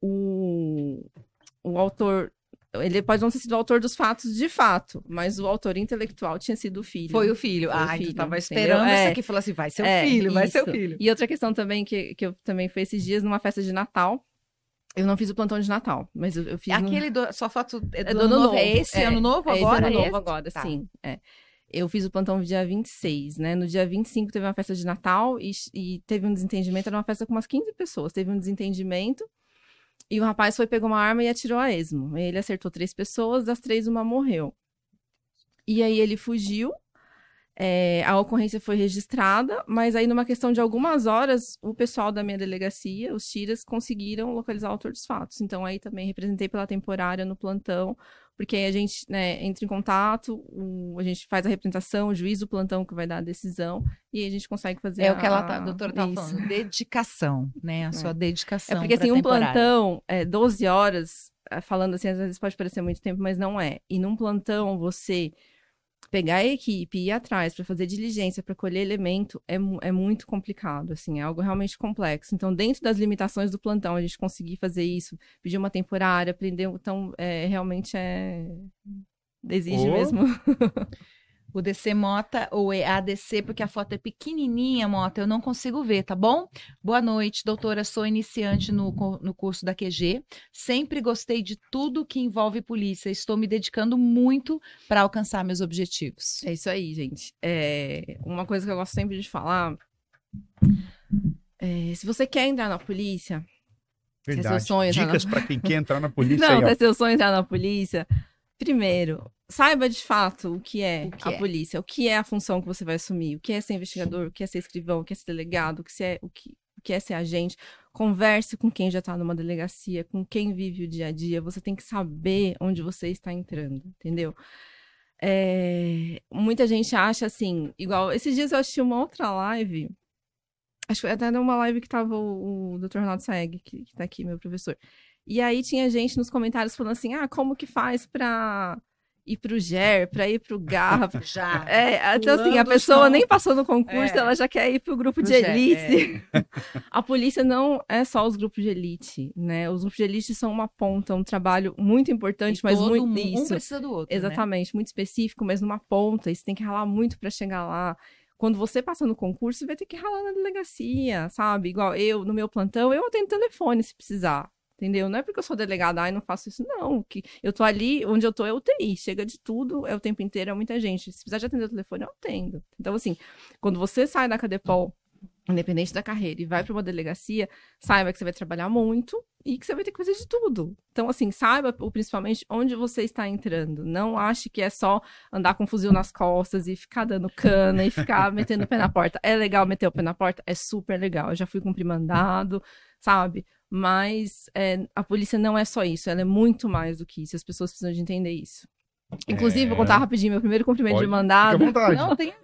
o, o autor. Ele pode não ter sido o autor dos fatos de fato, mas o autor intelectual tinha sido o filho. Foi o filho. Foi o Ah, filho, tava entendeu? esperando É. isso aqui. Falou assim, vai ser o É, filho, vai ser o isso. filho. E outra questão também que, que eu também fui esses dias numa festa de Natal. Eu não fiz o plantão de Natal, mas eu, eu fiz. É no- aquele, do, sua foto é do, É do ano ano novo. É esse É, ano novo é esse agora? ano é novo esse? agora, Tá. sim. é. Eu fiz o plantão no dia 26, né? No dia 25 teve uma festa de Natal e, e teve um desentendimento. Era uma festa com umas 15 pessoas. Teve um desentendimento e o rapaz foi, pegou uma arma e atirou a esmo. Ele acertou três pessoas, das três, uma morreu. E aí ele fugiu. É, a ocorrência foi registrada, mas aí, numa questão de algumas horas, o pessoal da minha delegacia, os tiras, conseguiram localizar o autor dos fatos. Então, aí também representei pela temporária no plantão, porque aí a gente né, entra em contato, o, a gente faz a representação, o juiz do plantão que vai dar a decisão, e a gente consegue fazer É o que ela tá, a a doutora tá isso. falando, dedicação, né? A sua dedicação. É porque assim, um plantão, é, 12 horas, é, falando assim, às vezes pode parecer muito tempo, mas não é. E num plantão, você pegar a equipe e ir atrás para fazer diligência, para colher elemento, é, é muito complicado, assim, é algo realmente complexo. Então, dentro das limitações do plantão, a gente conseguir fazer isso, pedir uma temporária, aprender, então, é, realmente é... Exige Ô. mesmo. O DC Mota ou é ADC, porque a foto é pequenininha, Mota, eu não consigo ver, tá bom? Boa noite, doutora. Sou iniciante no, no curso da QG. Sempre gostei de tudo que envolve polícia. Estou me dedicando muito para alcançar meus objetivos. É isso aí, gente. É, uma coisa que eu gosto sempre de falar. é, se você quer entrar na polícia, Se é seu Verdade. sonho, Dicas na- pra quem quer entrar na polícia não, aí, se é seu sonho entrar na polícia, primeiro, saiba de fato o que é O que a é. polícia, o que é a função que você vai assumir, o que é ser investigador, o que é ser escrivão, o que é ser delegado, o que é, o que, o que é ser agente. Converse com quem já está numa delegacia, com quem vive o dia a dia. Você tem que saber onde você está entrando, entendeu? É, muita gente acha assim, igual. Esses dias eu assisti uma outra live. Acho que até numa live que tava o, o Dr. Ronaldo Saeg, que, que tá aqui, meu professor. E aí tinha gente nos comentários falando assim: ah, como que faz pra ir pro GER, pra ir pro GAR? Já. É, então assim, a pessoa chão. nem passou no concurso, É. ela já quer ir pro grupo de Pro GER, elite. A polícia não é só os grupos de elite, né? Os grupos de elite são uma ponta, um trabalho muito importante, E mas muito mundo- isso. Um precisa do outro. né? Exatamente, muito específico, mas numa ponta, e você tem que ralar muito pra chegar lá. Quando você passa no concurso, você vai ter que ralar na delegacia, sabe? Igual eu, no meu plantão, eu atendo telefone se precisar. Entendeu? Não é porque eu sou delegada, e não faço isso, não. Que eu tô ali, onde eu tô é UTI. Chega de tudo, é o tempo inteiro, é muita gente. Se precisar de atender o telefone, eu atendo. Então, assim, quando você sai da Cadepol, independente da carreira, e vai para uma delegacia, saiba que você vai trabalhar muito e que você vai ter que fazer de tudo. Então, assim, saiba principalmente onde você está entrando. Não ache que é só andar com um fuzil nas costas e ficar dando cana e ficar metendo o pé na porta. É legal meter o pé na porta? É super legal. Eu já fui cumprir mandado, sabe? Mas é, a polícia não é só isso, ela é muito mais do que isso. As pessoas precisam de entender isso. Inclusive, vou É. contar rapidinho, meu primeiro cumprimento Pode, de mandado. Fica à vontade. Não, tem.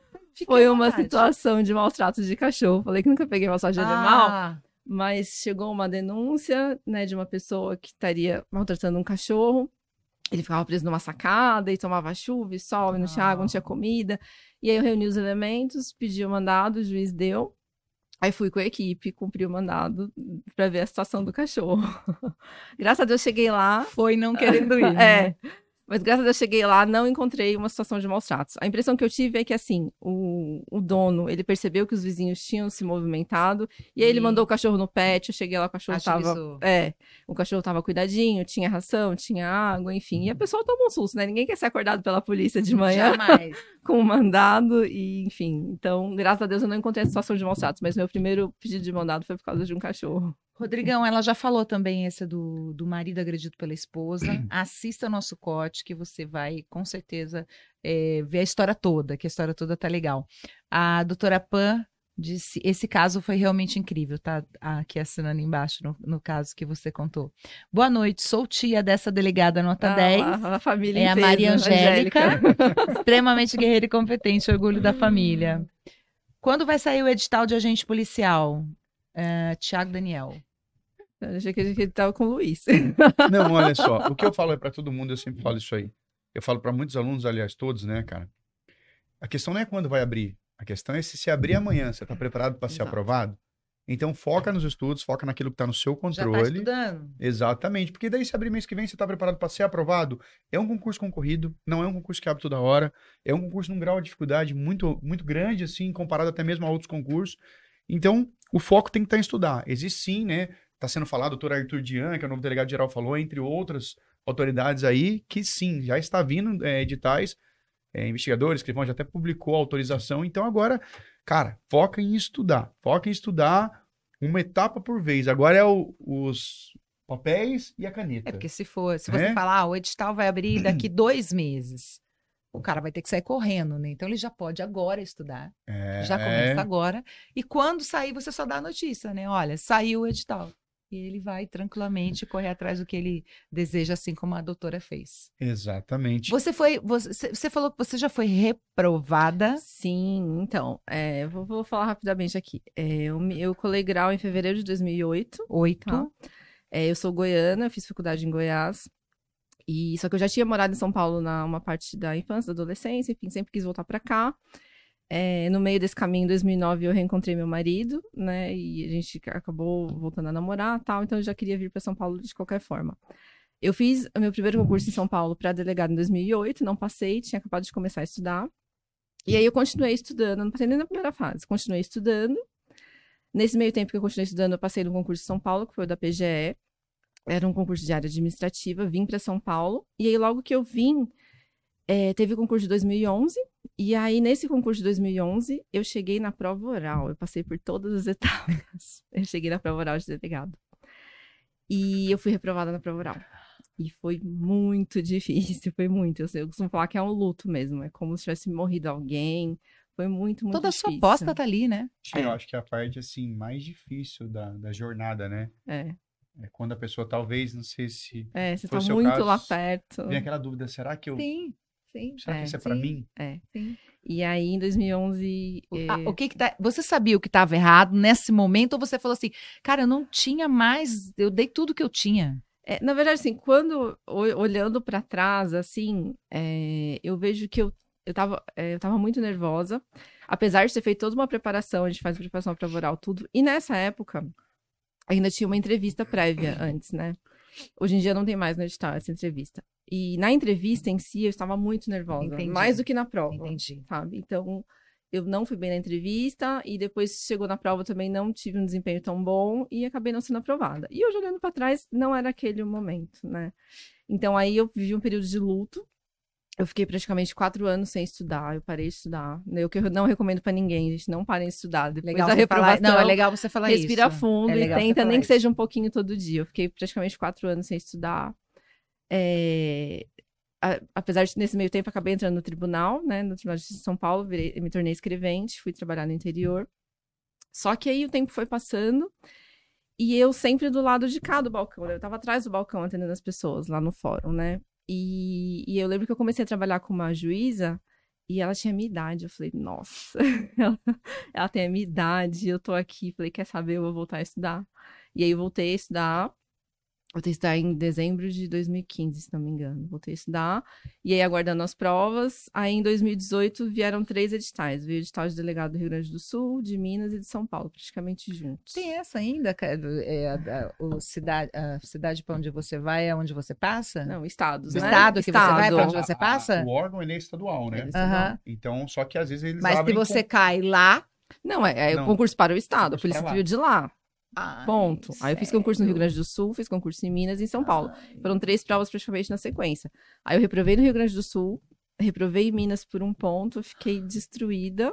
Foi à uma situação de maus tratos de cachorro. Falei que nunca peguei tratos de animal, Ah, mas chegou uma denúncia, né, de uma pessoa que estaria maltratando um cachorro. Ele ficava preso numa sacada e tomava chuva e sol, e não tinha água, não tinha comida. E aí eu reuni os elementos, pedi o mandado, o juiz deu. Aí fui com a equipe, cumpri o mandado pra ver a situação do cachorro. Graças a Deus cheguei lá, foi não querendo ir. né? é. Mas graças a Deus cheguei lá, não encontrei uma situação de maus tratos. A impressão que eu tive é que, assim, o, o dono, ele percebeu que os vizinhos tinham se movimentado, e aí ele Ih. mandou o cachorro no pet, eu cheguei lá, o cachorro Acho tava... isso- É, o cachorro tava cuidadinho, tinha ração, tinha água, enfim. E a pessoa toma um susto, né? Ninguém quer ser acordado pela polícia de manhã Jamais. com um mandado, e enfim. Então, graças a Deus eu não encontrei a situação de maus tratos, mas meu primeiro pedido de mandado foi por causa de um cachorro. Rodrigão, ela já falou também esse do, do marido agredido pela esposa. Assista nosso corte, que você vai, com certeza, é, ver a história toda, que a história toda tá legal. A doutora Pan disse, esse caso foi realmente incrível, tá aqui assinando embaixo no, no caso que você contou. Boa noite, sou tia dessa delegada nota Ah, 10. A, a família É a inteira, Maria Angélica, extremamente guerreira e competente, orgulho da família. Quando vai sair o edital de agente policial? É, Tiago Daniel. Eu achei que ele tava com o Luiz. Não, olha só. O que eu falo é pra todo mundo, eu sempre falo isso aí. Eu falo pra muitos alunos, aliás, todos, né, cara? A questão não é quando vai abrir. A questão é se se abrir amanhã, você tá preparado para ser Exato. aprovado? Então foca nos estudos, foca naquilo que tá no seu Já tá controle. estudando? Exatamente, porque daí se abrir mês que vem, você está preparado para ser aprovado. É um concurso concorrido, não é um concurso que abre toda hora, é um concurso num grau de dificuldade muito, muito grande, assim, comparado até mesmo a outros concursos. Então, o foco tem que estar em estudar. Existe sim, né? Está sendo falado, o doutor Arthur Dian, que é o novo delegado geral, falou, entre outras autoridades aí, que sim, já está vindo é, editais é, investigadores, escrivão já até publicou a autorização. Então agora, cara, foca em estudar. Foca em estudar uma etapa por vez. Agora é o- os papéis e a caneta. É porque se for, se Né? você falar, ah, o edital vai abrir daqui dois meses, o cara vai ter que sair correndo, né? Então ele já pode agora estudar, É, já começa agora. E quando sair, você só dá a notícia, né? Olha, saiu o edital. E ele vai tranquilamente correr atrás do que ele deseja, assim como a doutora fez. Exatamente. Você foi, você, você falou que você já foi reprovada. Sim, então, é, vou, vou falar rapidamente aqui. É, eu, me- eu colei grau em fevereiro de 2008. Oito. Tá. É, eu sou goiana, eu fiz faculdade em Goiás. E só que eu já tinha morado em São Paulo na uma parte da infância, da adolescência, enfim, sempre quis voltar para cá. É, no meio desse caminho, em 2009, eu reencontrei meu marido, né? E a gente acabou voltando a namorar, tal. Então eu já queria vir para São Paulo de qualquer forma. Eu fiz o meu primeiro concurso em São Paulo para delegado em 2008, não passei, tinha acabado de começar a estudar. E aí eu continuei estudando, não passei nem na primeira fase, continuei estudando. Nesse meio tempo que eu continuei estudando, eu passei no concurso de São Paulo, que foi o da PGE. Era um concurso de área administrativa, vim para São Paulo. E aí, logo que eu vim, eh, teve o concurso de 2011. E aí, nesse concurso de 2011, eu cheguei na prova oral. Eu passei por todas as etapas. Eu cheguei na prova oral de delegado. E eu fui reprovada na prova oral. E foi muito difícil, foi muito. Eu, sei, eu costumo falar que é um luto mesmo. É como se tivesse morrido alguém. Foi muito, muito Toda a difícil. sua aposta tá ali, né? Sim, eu acho que é a parte assim mais difícil da, da jornada, né? É, É quando a pessoa talvez, não sei se é você tá seu muito caso? lá perto. vem aquela dúvida, será que eu, Sim, sim. será que É, isso é para mim? É. sim. E aí, em 2011. O- eh, ah, o que que tá, você sabia o que estava errado nesse momento ou você falou assim, cara, eu não tinha mais, eu dei tudo que eu tinha. é, na verdade, assim, quando olhando pra trás, assim, é, eu vejo que eu, eu, tava, é, eu tava muito nervosa. Apesar de ter feito toda uma preparação, a gente faz preparação para oral, tudo. E nessa época, ainda tinha uma entrevista prévia antes, né? Hoje em dia não tem mais no edital essa entrevista. E na entrevista em si, eu estava muito nervosa. Entendi. Mais do que na prova. Entendi. sabe? Então, eu não fui bem na entrevista e depois chegou na prova também não tive um desempenho tão bom e acabei não sendo aprovada. E hoje olhando para trás, não era aquele o momento, né? Então aí eu vivi um período de luto. Eu fiquei praticamente quatro anos sem estudar, eu parei de estudar. Eu que eu não recomendo para ninguém, gente, não parem de estudar. Depois Legal da você falar, reprovação, não, é legal você falar respira isso. fundo É e legal você tenta nem que seja um pouquinho todo dia. Eu fiquei praticamente quatro anos sem estudar. É, a- apesar de nesse meio tempo acabei entrando no tribunal, né, no Tribunal de Justiça de São Paulo, virei- me tornei escrevente, fui trabalhar no interior. Só que aí o tempo foi passando e eu sempre do lado de cá do balcão, eu tava atrás do balcão atendendo as pessoas lá no fórum, né? E, e eu lembro que eu comecei a trabalhar com uma juíza e ela tinha minha idade. Eu falei, nossa, ela, ela tem a minha idade, eu tô aqui. Falei, quer saber, eu vou voltar a estudar. E aí eu voltei a estudar. Voltei a estudar em dezembro de 2015, se não me engano. Voltei a estudar. E aí, aguardando as provas. Aí, em 2018, vieram três editais. Veio o edital de delegado do Rio Grande do Sul, de Minas e de São Paulo, praticamente juntos. Tem essa ainda, cara? É, a, a- o cidade, a cidade para onde você vai é onde você passa? Não, estados, O né? estado que você vai, Estado. onde você A- a- passa? o órgão ele é estadual, né? É estadual. Aham. Então, só que às vezes eles Mas se você com- cai lá. Não, é, é Não. o concurso para o estado, a Polícia. Civil de lá. Ai, Ponto. Aí eu fiz concurso no Rio? Grande do Sul, fiz concurso em Minas e em São Paulo. Ai. Foram três provas praticamente na sequência. Aí eu reprovei no Rio Grande do Sul, reprovei em Minas por um ponto, fiquei destruída.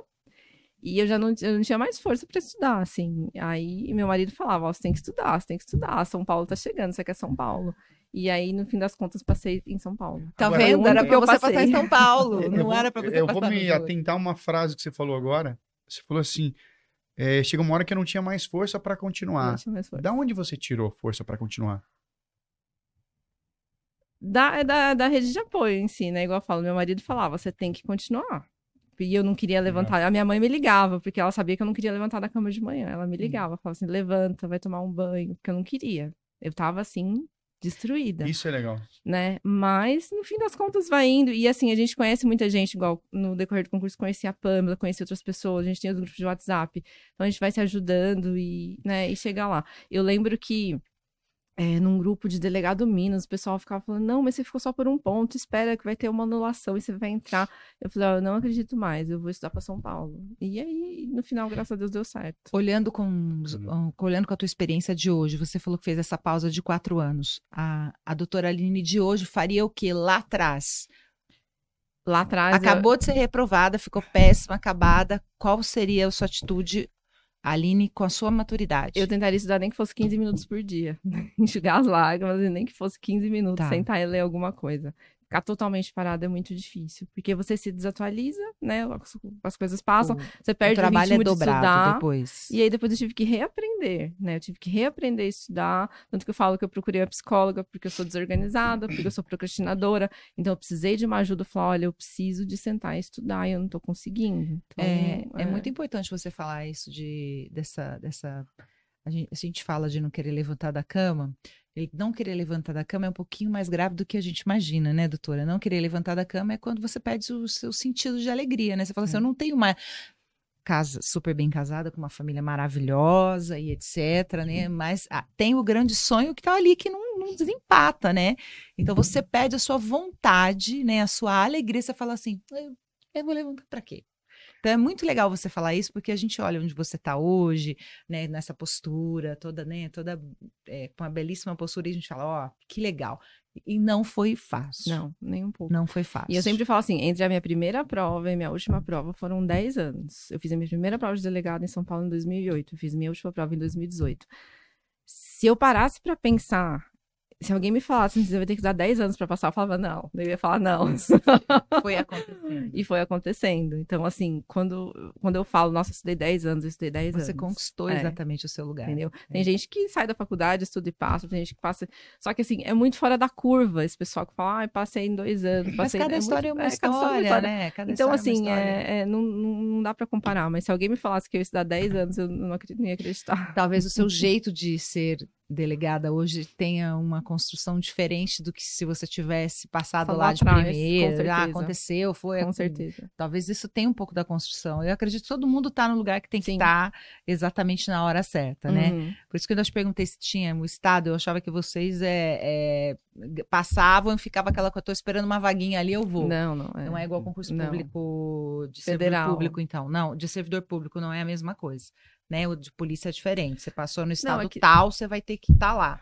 E eu já não, eu não tinha mais força para estudar, assim. Aí meu marido falava, você tem que estudar, você tem que estudar. São Paulo tá chegando, você quer São Paulo. E aí, no fim das contas, passei em São Paulo. Tá Agora, vendo? Era pra que eu você passar passei. em São Paulo. Eu Não vou- era pra você Eu passar vou me atentar a uma frase que você falou agora. Você falou assim: é, chega uma hora que eu não tinha mais força para continuar. força. Da onde você tirou força para continuar? da, é da, da rede de apoio em si, né? Igual eu falo, meu marido falava, você tem que continuar. E eu não queria levantar. A minha mãe me ligava, porque ela sabia que eu não queria levantar da cama de manhã. Ela me ligava, falava assim, levanta, vai tomar um banho, porque eu não queria. Eu tava assim, destruída, Isso é legal. né? Mas, no fim das contas, vai indo. E assim, a gente conhece muita gente, igual no decorrer do concurso, conheci a Pamela, conheci outras pessoas, a gente tem os grupos de WhatsApp. Então a gente vai se ajudando e, né, e chegar lá. Eu lembro que é, num grupo de delegado Minas, o pessoal ficava falando, não, mas você ficou só por um ponto, espera que vai ter uma anulação e você vai entrar. Eu falei, ó, eu não acredito mais, eu vou estudar para São Paulo. E aí, no final, graças a Deus, deu certo. Olhando com, Uhum. olhando com a tua experiência de hoje, você falou que fez essa pausa de quatro anos. A, a doutora Aline de hoje faria o que lá atrás? Lá atrás. eu- Acabou de ser reprovada, ficou péssima, acabada. Qual seria a sua atitude, Aline, com a sua maturidade? Eu tentaria estudar nem que fosse 15 minutos por dia. Enxugar as lágrimas e nem que fosse 15 minutos, Tá. sentar e ler alguma coisa. Ficar totalmente parado é muito difícil, porque você se desatualiza, né? As, as coisas passam, você o perde o, trabalho ritmo é de dobrado estudar. depois. E aí depois eu tive que reaprender, né? Eu tive que reaprender a estudar. Tanto que eu falo que eu procurei uma psicóloga porque eu sou desorganizada, porque eu sou procrastinadora. Então eu precisei de uma ajuda. Eu falei, olha, eu preciso de sentar e estudar e eu não tô conseguindo. Então, É, é muito importante você falar isso de dessa dessa a gente, a gente fala de não querer levantar da cama. E não querer levantar da cama é um pouquinho mais grave do que a gente imagina, né, doutora? Não querer levantar da cama é quando você perde o seu sentido de alegria, né? Você fala assim, É. eu não tenho uma casa super bem casada, com uma família maravilhosa e etc, né? Mas ah, tem o grande sonho que tá ali, que não, não desempata, né? Então você perde a sua vontade, né? A sua alegria, você fala assim, eu, eu vou levantar pra quê? Então é muito legal você falar isso, porque a gente olha onde você está hoje, né, nessa postura, toda, né, toda é, com uma belíssima postura, e a gente fala, ó, que legal. E não foi fácil. Não, nem um pouco. Não foi fácil. E eu sempre falo assim, entre a minha primeira prova e minha última prova foram 10 anos. Eu fiz a minha primeira prova de delegado em São Paulo em 2008, eu fiz minha última prova em 2018. Se eu parasse pra pensar, se alguém me falasse, assim, você vai ter que dar 10 anos pra passar, eu falava não. Eu ia falar não. foi acontecendo. e foi acontecendo. Então, assim, quando, quando eu falo, nossa, eu estudei 10 anos, eu estudei 10 Você anos. conquistou É. exatamente o seu lugar. Entendeu? É. Tem gente que sai da faculdade, estuda e passa, tem gente que passa. Só que assim, é muito fora da curva esse pessoal que fala, ai, passei em dois anos. Mas Passei... cada é história é muito- uma é, cada história, história. né? Cada Então, história é assim, uma é, é, não, não, dá pra comparar, mas se alguém me falasse que eu ia estudar 10 anos, eu não, acredito, não ia acreditar. Talvez o seu jeito de ser delegada hoje tenha uma construção diferente do que se você tivesse passado Passado lá de atrás, primeira. Ah, aconteceu, foi. Com certeza. Talvez isso tenha um pouco da construção. Eu acredito que todo mundo está no lugar que tem que estar exatamente na hora certa, né? Uhum. Por isso que quando eu te perguntei se tinha o Estado, eu achava que vocês é, é, passavam e ficava aquela coisa, tô esperando uma vaguinha ali, eu vou. Não, não. É. Não é igual concurso Não. público de Federal. servidor público, então. Não, de servidor público não é a mesma coisa. Né? O de polícia é diferente. Você passou no estado é que- tal, você vai ter que estar lá.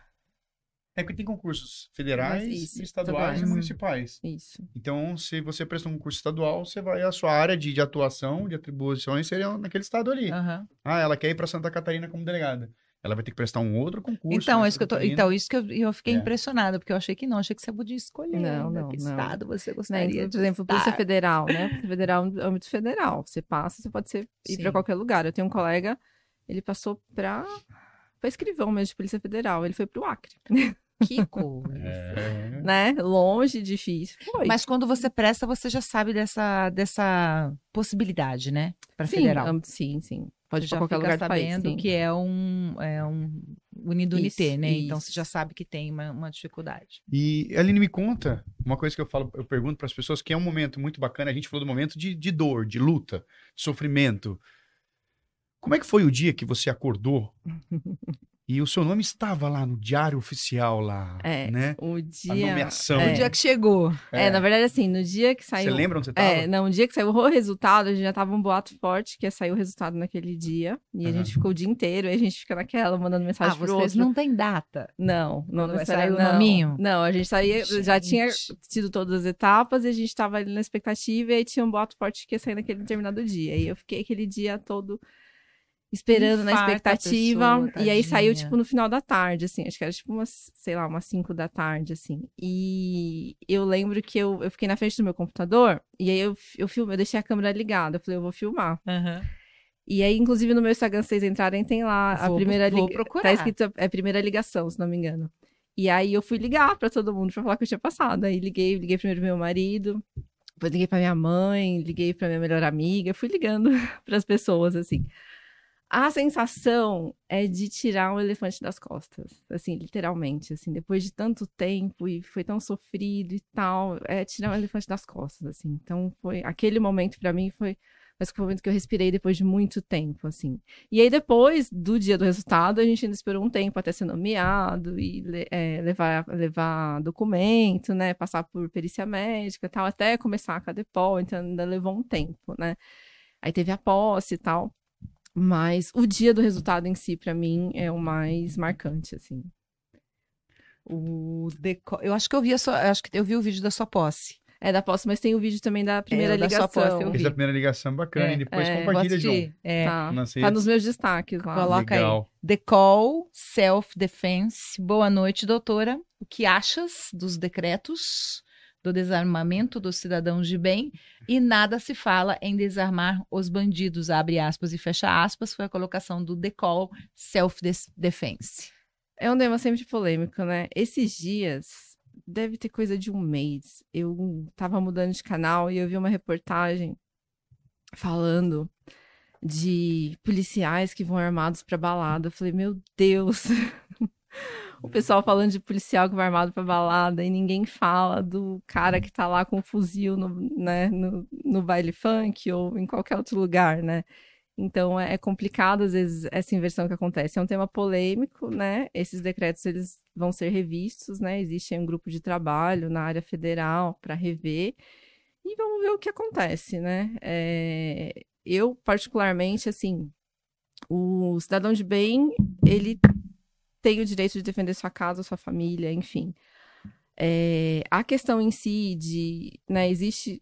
É que tem concursos federais, isso, estaduais e municipais. Isso. Então, se você prestar um concurso estadual, você vai, a sua área de, de atuação, de atribuições, seria naquele estado ali. Aham. Ah, ela quer ir para Santa Catarina como delegada. Ela vai ter que prestar um outro concurso. Então, é isso que eu tô, então, isso que eu, eu fiquei É. impressionada, porque eu achei que não, achei que você podia escolher. Não, não, que não. estado você Né? gostaria de por exemplo, Polícia estar. Federal, né? Polícia Federal é um âmbito federal. Você passa, você pode ser, ir para qualquer lugar. Eu tenho um colega, ele passou para para escrivão mesmo de Polícia Federal. Ele foi pro Acre, Que coisa. É. né? Longe, difícil. Foi. Mas quando você presta, você já sabe dessa, dessa possibilidade, né? Para sim, federal. âmbito- sim, sim. Pode ir já para qualquer lugar do país. sabendo sim. que é um, é um Unidunité, Isso, né? Então você isso. já sabe que tem uma, uma dificuldade. E, Aline, me conta uma coisa que eu falo, eu pergunto para as pessoas, que é um momento muito bacana. A gente falou do momento de, de dor, de luta, de sofrimento. Como é que foi o dia que você acordou e o seu nome estava lá no diário oficial lá, É, né? O A dia. nomeação. É. O dia que chegou. É, na verdade, assim, no dia que Você saiu. lembra onde você estava? É, não, o dia que saiu o resultado, a gente já tava um boato forte que ia sair o resultado naquele dia. E a gente ficou o dia inteiro, e a gente fica naquela, mandando mensagem Ah, pro vocês outro. não tem data. Não, não necessariamente. sair o não. nominho? Não, a gente saía, já tinha Gente. tido todas as etapas e a gente tava ali na expectativa e aí tinha um boato forte que ia sair naquele determinado dia. E eu fiquei aquele dia todo esperando na Infarta a expectativa. pessoa, e aí saiu, tipo, no final da tarde, assim. Acho que era, tipo, umas, sei lá, umas 5 da tarde, assim. E eu lembro que eu, eu fiquei na frente do meu computador e aí eu, eu filmei, eu deixei a câmera ligada. Eu falei, eu vou filmar. E aí, inclusive, no meu Instagram, vocês entrarem, tem lá a Vou- primeira vou liga- procurar. Tá escrito é primeira ligação, se não me engano. E aí eu fui ligar pra todo mundo pra falar que eu tinha passado. Aí liguei, liguei primeiro pro meu marido, depois liguei pra minha mãe, liguei pra minha melhor amiga, fui ligando pras pessoas assim. A sensação é de tirar um elefante das costas, assim, literalmente, assim, depois de tanto tempo e foi tão sofrido e tal, é tirar um elefante das costas, assim. Então foi aquele momento pra mim foi mas foi o momento que eu respirei depois de muito tempo, assim. E aí, depois do dia do resultado, a gente ainda esperou um tempo até ser nomeado e é, levar, levar documento, né? Passar por perícia médica e tal, até começar a Cadepol, então ainda levou um tempo, né? Aí teve a posse e tal. Mas o dia do resultado em si, pra mim, é o mais marcante, assim. O deco... Eu acho que eu vi a sua... eu acho que eu vi o vídeo da sua posse. É da posse, mas tem o vídeo também da primeira É, o da sua ligação. posse vi. a primeira ligação bacana. É, e depois é, compartilha, João. É. Tá. Tá nos meus destaques lá. Coloca aí. Legal. The Call, Self-Defense. Boa noite, doutora. O que achas dos decretos do desarmamento dos cidadãos de bem? E nada se fala em desarmar os bandidos, abre aspas e fecha aspas, foi a colocação do Call, Self-Defense. É um tema sempre polêmico, né? Esses dias, deve ter coisa de um mês, eu tava mudando de canal e eu vi uma reportagem falando de policiais que vão armados pra balada. Eu falei, meu Deus. o pessoal falando de policial que vai armado pra balada e ninguém fala do cara que tá lá com um fuzil no, né, no, no baile funk ou em qualquer outro lugar, né? Então é é complicado às vezes essa inversão que acontece. É um tema polêmico, né? Esses decretos eles vão ser revistos, né? Existe um grupo de trabalho na área federal para rever e vamos ver o que acontece, né? É, eu particularmente assim, o cidadão de bem ele tem o direito de defender sua casa, sua família, enfim. É, a questão em si de, né, existe,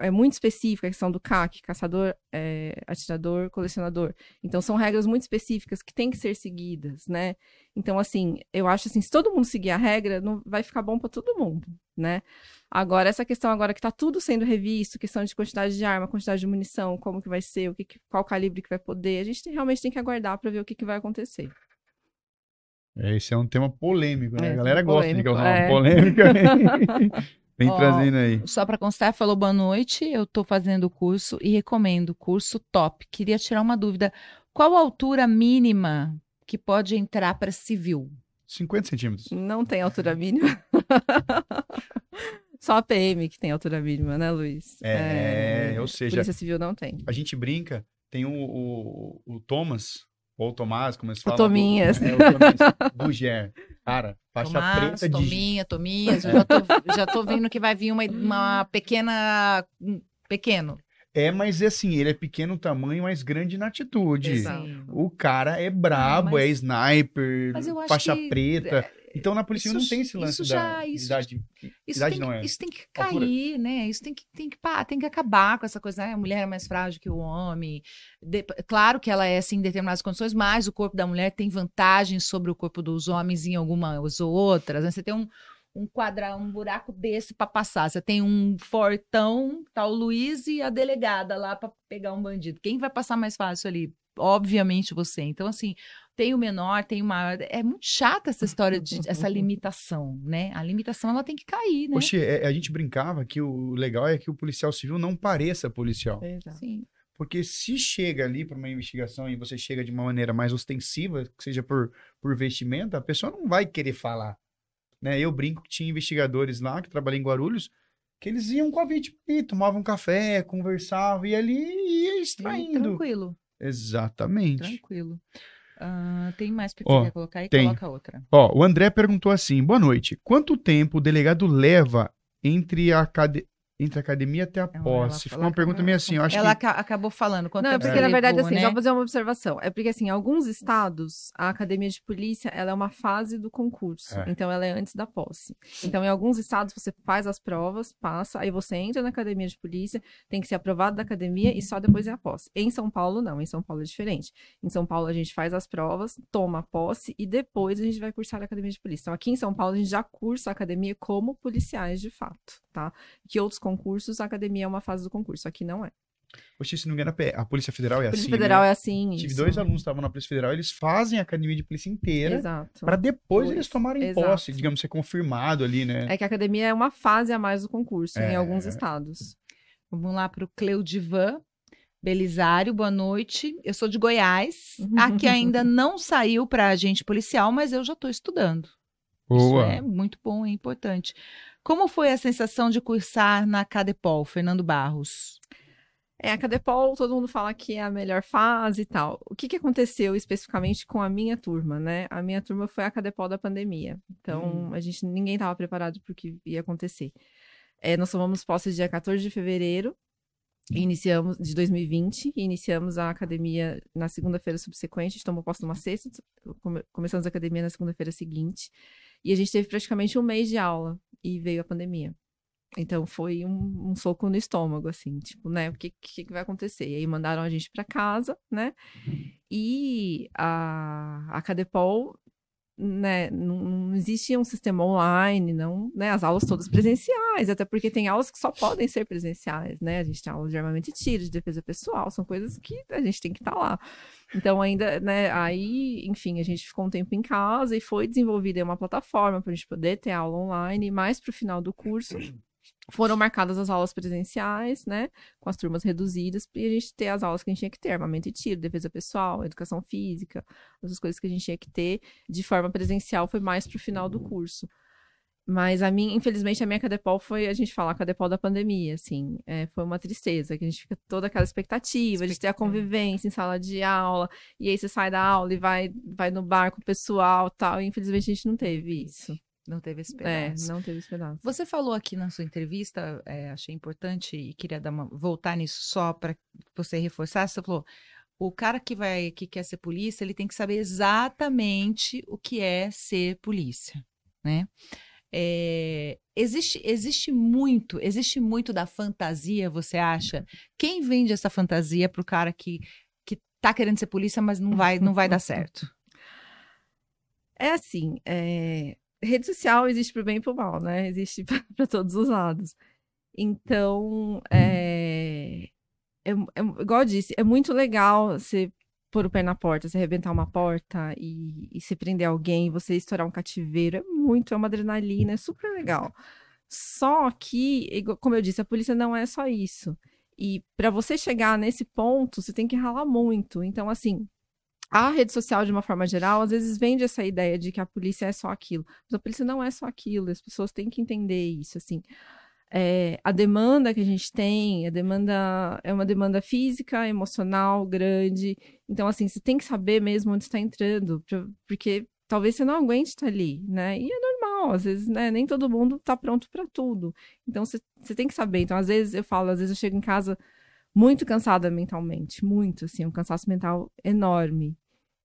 é muito específica a questão do CAC, caçador, é, atirador, colecionador. Então, são regras muito específicas que têm que ser seguidas, né? Então, assim, eu acho assim, se todo mundo seguir a regra, não vai ficar bom para todo mundo, né? Agora, essa questão agora que tá tudo sendo revisto, questão de quantidade de arma, quantidade de munição, como que vai ser, o que, que- qual calibre que vai poder, a gente tem- realmente tem que aguardar para ver o que, que vai acontecer. É, Esse é um tema polêmico, né? É, a galera gosta de causar uma é. polêmica. Vem Ó, trazendo aí. Só para constar, falou boa noite. Eu estou fazendo o curso e recomendo, curso top. Queria tirar uma dúvida. Qual a altura mínima que pode entrar para civil? 50 centímetros. Não tem altura mínima. Só a PM que tem altura mínima, né, Luiz? É, ou seja- Polícia Civil não tem. A gente brinca, tem o, o, o Thomas, ou Tomás, como eles O falam. Tominhas. Do, é, o Tominhas. Cara, faixa Tomás, preta de... Tominha, Tominhas. Eu já tô, já tô vendo que vai vir uma, uma pequena... Pequeno. É, mas é assim, ele é pequeno tamanho, mas grande na atitude. Exato. O cara é brabo, mas- é sniper, Mas eu acho faixa que- preta. Então na polícia isso- não tem esse lance isso da já- isso- idade. Isso idade tem, não é. isso tem que Altura. cair, né? Isso tem que, tem, que, tem que acabar com essa coisa. né? A mulher é mais frágil que o homem. De- claro que ela é assim em determinadas condições, mas o corpo da mulher tem vantagens sobre o corpo dos homens em algumas outras. né? Você tem um, um quadra, um buraco desse para passar. Você tem um fortão, tá o Luiz e a delegada lá para pegar um bandido. Quem vai passar mais fácil ali? Obviamente você. Então, assim, tem o menor, tem o maior. É muito chata essa história de essa limitação, né? A limitação ela tem que cair, né? Oxe, é- a gente brincava que o legal é que o policial civil não pareça policial. Exato. Sim. Porque se chega ali para uma investigação e você chega de uma maneira mais ostensiva, que seja por, por vestimenta, a pessoa não vai querer falar. Né? Eu brinco que tinha investigadores lá, que trabalham em Guarulhos, que eles iam com a vítima e tomavam café, conversavam e ali ia extraindo. Tranquilo, Exatamente. tranquilo. Ah, tem mais que você quer colocar aí? tem. Coloca outra. Ó, o André perguntou assim: boa noite. Quanto tempo o delegado leva entre a, cade... entre a academia até a Ela- posse? ela- Ficou uma pergunta meio assim, eu acho ela que. aca- acabou falando. Quanto Não, é porque na verdade, levou, assim, né? só fazer uma observação. É porque, assim, em alguns estados, a academia de polícia, ela é uma fase do concurso. É. Então, ela é antes da posse. Então, em alguns estados, você faz as provas, passa, aí você entra na academia de polícia, tem que ser aprovado da academia e só depois é a posse. Em São Paulo, não. Em São Paulo é diferente. Em São Paulo, a gente faz as provas, toma a posse e depois a gente vai cursar a academia de polícia. Então, aqui em São Paulo, a gente já cursa a academia como policiais de fato, tá? Que outros concursos, a academia é uma fase do concurso. Aqui não é. Oxe, se não me engano, a Polícia Federal é A Polícia assim. Federal né? é assim. Tive isso. dois alunos que estavam na Polícia Federal, eles fazem a academia de polícia inteira Exato. para depois Pois, eles tomarem exato. posse, digamos, ser confirmado ali, né? É que a academia é uma fase a mais do concurso, É. em alguns estados. Vamos lá para o Cleudivan Belisário, boa noite. Eu sou de Goiás. Aqui ainda não saiu para agente policial, mas eu já estou estudando. Isso é muito bom, é importante. Como foi a sensação de cursar na Cadepol, Fernando Barros? É, a Cadepol, todo mundo fala que é a melhor fase e tal. O que, que aconteceu especificamente com a minha turma, né? A minha turma foi a Cadepol da pandemia. Então, a gente, ninguém estava preparado para o que ia acontecer. É, nós tomamos posse dia 14 de fevereiro, iniciamos, de 2020, e iniciamos a academia na segunda-feira subsequente, a gente tomou posse numa sexta, come- começamos a academia na segunda-feira seguinte, e a gente teve praticamente um mês de aula, e veio a pandemia. Então foi um, um soco no estômago, assim, tipo, né? O que, que, vai acontecer? E aí mandaram a gente para casa, né? E a, a Cadepol né, não, existia um sistema online, não, né, as aulas todas presenciais, até porque tem aulas que só podem ser presenciais, né? A gente tem aulas de armamento e tiro, de defesa pessoal, são coisas que a gente tem que estar tá lá. Então, ainda, né, aí, enfim, a gente ficou um tempo em casa e foi desenvolvida uma plataforma para a gente poder ter aula online, mais para o final do curso foram marcadas as aulas presenciais, né? Com as turmas reduzidas, e a gente ter as aulas que a gente tinha que ter, armamento e tiro, defesa pessoal, educação física, essas coisas que a gente tinha que ter de forma presencial foi mais pro final do curso. Mas a minha, infelizmente, a minha Cadepol foi, a gente fala, a Cadepol da pandemia, assim. É, foi uma tristeza, que a gente fica toda aquela expectativa de ter a convivência em sala de aula, e aí você sai da aula e vai, vai no bar com o pessoal tal, e infelizmente a gente não teve isso. Não teve esse é, pedaço. É, não teve esse pedaço. Você falou aqui na sua entrevista, é, achei importante e queria uma, voltar nisso só para você reforçar. Você falou, o cara que vai que quer ser polícia, ele tem que saber exatamente o que é ser polícia, né? É, existe, existe muito, existe muito da fantasia, você acha? Quem vende essa fantasia para o cara que, que tá querendo ser polícia, mas não vai, não vai dar certo? É assim, é, rede social existe para o bem e para o mal, né? Existe para todos os lados. Então, é, é, é, igual eu disse, é muito legal você pôr o pé na porta, você arrebentar uma porta e, e se prender alguém, você estourar um cativeiro. É muito, é uma adrenalina, é super legal. Só que, como eu disse, a polícia não é só isso. E para você chegar nesse ponto, você tem que ralar muito. Então, assim, a rede social, de uma forma geral, às vezes vende essa ideia de que a polícia é só aquilo. Mas a polícia não é só aquilo, as pessoas têm que entender isso, assim. É, a demanda que a gente tem, a demanda é uma demanda física, emocional, grande. Então, assim, você tem que saber mesmo onde está entrando, porque talvez você não aguente estar ali, né? E é normal, às vezes, né? Nem todo mundo está pronto para tudo. Então, você tem que saber. Então, às vezes eu falo, às vezes eu chego em casa muito cansada mentalmente, muito, assim, um cansaço mental enorme.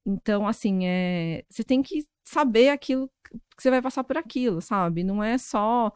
Então, assim, é, você tem que saber aquilo que você vai passar por aquilo, sabe? Não é só,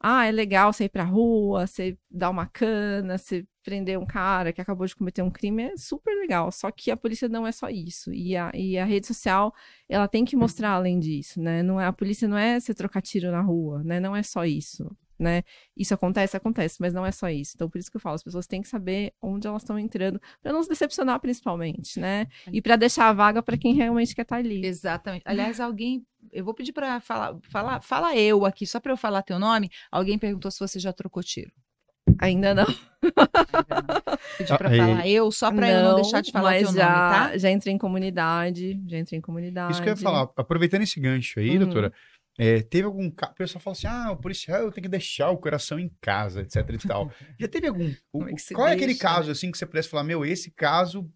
ah, é legal você ir pra rua, você dar uma cana, você prender um cara que acabou de cometer um crime, é super legal. Só que a polícia não é só isso. E a, e a rede social, ela tem que mostrar além disso, né? Não é, a polícia não é você trocar tiro na rua, né? Não é só isso né? Isso acontece, acontece, mas não é só isso. Então, por isso que eu falo, as pessoas têm que saber onde elas estão entrando, para não se decepcionar, principalmente, né? E para deixar a vaga para quem realmente quer estar tá ali. Exatamente. Aliás, alguém, eu vou pedir para falar, falar, fala eu aqui, só para eu falar teu nome. Alguém perguntou se você já trocou tiro. Ainda não. Pedi pra falar eu, só pra não, eu não deixar de falar mas teu já, nome, tá? Já entrei em comunidade, já entrei em comunidade. Isso que eu ia falar, aproveitando esse gancho aí, uhum. doutora, é, teve algum caso, o pessoal fala assim, ah, o policial tem que deixar o coração em casa, etc e tal. Já teve algum, o, é qual é aquele caso, assim, que você pudesse falar, meu, esse caso,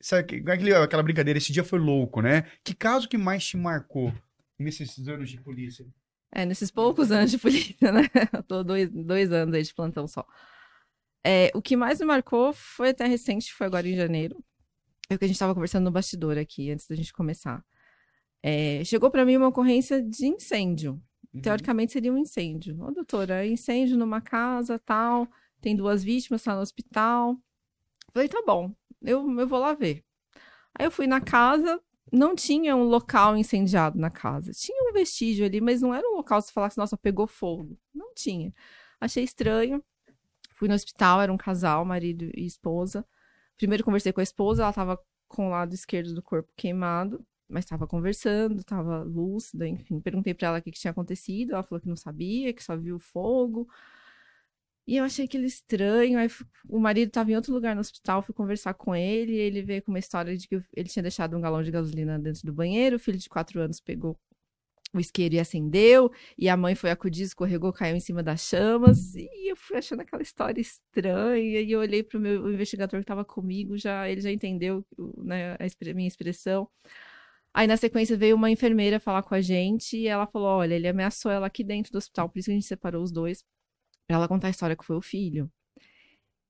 sabe, é aquele, aquela brincadeira, esse dia foi louco, né? Que caso que mais te marcou nesses anos de polícia? É, nesses poucos anos de polícia, né? Eu tô dois, dois anos aí de plantão só. É, o que mais me marcou foi até recente, foi agora em janeiro. É o que a gente estava conversando no bastidor aqui, antes da gente começar. É, chegou para mim uma ocorrência de incêndio. Uhum. Teoricamente seria um incêndio. Ô, doutora, incêndio numa casa, tal, tem duas vítimas, tá no hospital. Falei, tá bom, eu, eu vou lá ver. Aí eu fui na casa, não tinha um local incendiado na casa. Tinha um vestígio ali, mas não era um local você falasse, nossa, pegou fogo. Não tinha. Achei estranho. Fui no hospital, era um casal, marido e esposa. Primeiro conversei com a esposa, ela estava com o lado esquerdo do corpo queimado mas estava conversando, estava lúcida, enfim. Perguntei para ela o que, que, tinha acontecido, ela falou que não sabia, que só viu fogo. E eu achei aquilo estranho. Aí o marido estava em outro lugar no hospital, fui conversar com ele, e ele veio com uma história de que ele tinha deixado um galão de gasolina dentro do banheiro, o filho de quatro anos pegou o isqueiro e acendeu, e a mãe foi acudir, escorregou, caiu em cima das chamas, e eu fui achando aquela história estranha, e eu olhei para o meu investigador que estava comigo, já ele já entendeu né, a minha expressão. Aí na sequência veio uma enfermeira falar com a gente e ela falou: olha, ele ameaçou ela aqui dentro do hospital, por isso que a gente separou os dois, pra ela contar a história que foi o filho.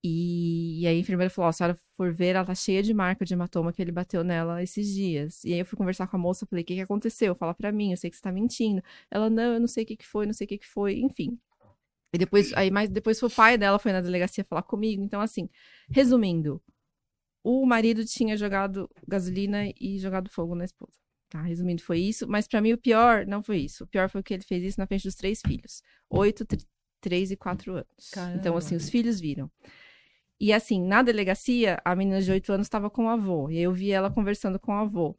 E, e aí a enfermeira falou: oh, se a senhora for ver, ela tá cheia de marca de hematoma que ele bateu nela esses dias. E aí eu fui conversar com a moça, falei: o que, que aconteceu? Fala pra mim, eu sei que você tá mentindo. Ela: não, eu não sei o que, que foi, não sei o que, que foi, enfim. E depois, aí, mas depois o pai dela foi na delegacia falar comigo. Então, assim, resumindo, o marido tinha jogado gasolina e jogado fogo na esposa. Tá, resumindo, foi isso. Mas para mim o pior não foi isso. O pior foi que ele fez isso na frente dos três filhos. Oito, três e quatro anos. Caramba. Então, assim, os filhos viram. E assim, na delegacia, a menina de oito anos estava com o avô. E eu vi ela conversando com o avô.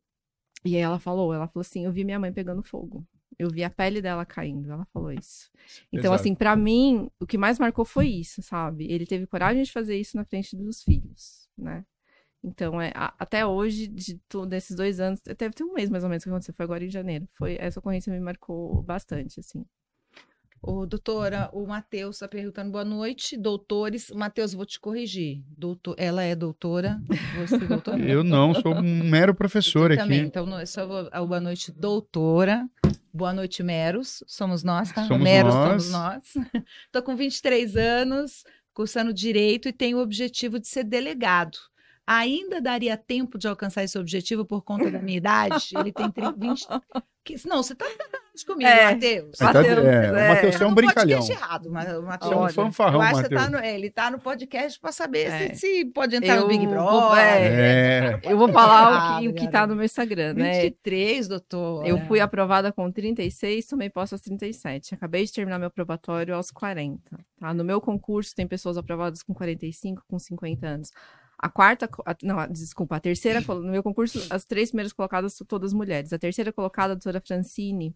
E aí ela falou, ela falou assim, eu vi minha mãe pegando fogo. Eu vi a pele dela caindo, ela falou isso. Então, Exato. assim, pra mim, o que mais marcou foi isso, sabe? Ele teve coragem de fazer isso na frente dos filhos, né? Então, é, a- até hoje, de tu- desses dois anos, deve ter um mês mais ou menos que aconteceu, foi agora em janeiro. Foi, essa ocorrência me marcou bastante, assim. Ô, doutora, o Matheus está perguntando boa noite, doutores. Matheus, vou te corrigir. Doutor, ela é doutora. Você é doutora? Eu não, sou um mero professor Eu também. aqui. Então, não, só vou- a boa noite, doutora. Boa noite, Meros. Somos nós, tá? Somos Meros nós. somos nós. Tô com 23 anos, cursando Direito e tenho o objetivo de ser delegado. Ainda daria tempo de alcançar esse objetivo por conta da minha idade? Ele tem 30, 20... que- Não, você tá comigo, É. Matheus. Você tá- Matheus, é, é. o Matheus é um no brincalhão. podcast errado, mas o Matheus. É um fanfarrão, Matheus. tá no, é, ele tá no podcast para saber É. se, se pode entrar no Eu Big vou- Brother. É. Eu vou falar o que, o que tá no meu Instagram, né? 23, doutor. Eu fui aprovada com 36, tomei posse aos 37. Acabei de terminar meu probatório aos 40. Tá? No meu concurso tem pessoas aprovadas com 45, com 50 anos. A quarta, a- não, a- desculpa, a terceira, no meu concurso, as três primeiras colocadas são todas mulheres. A terceira colocada, a doutora Francine,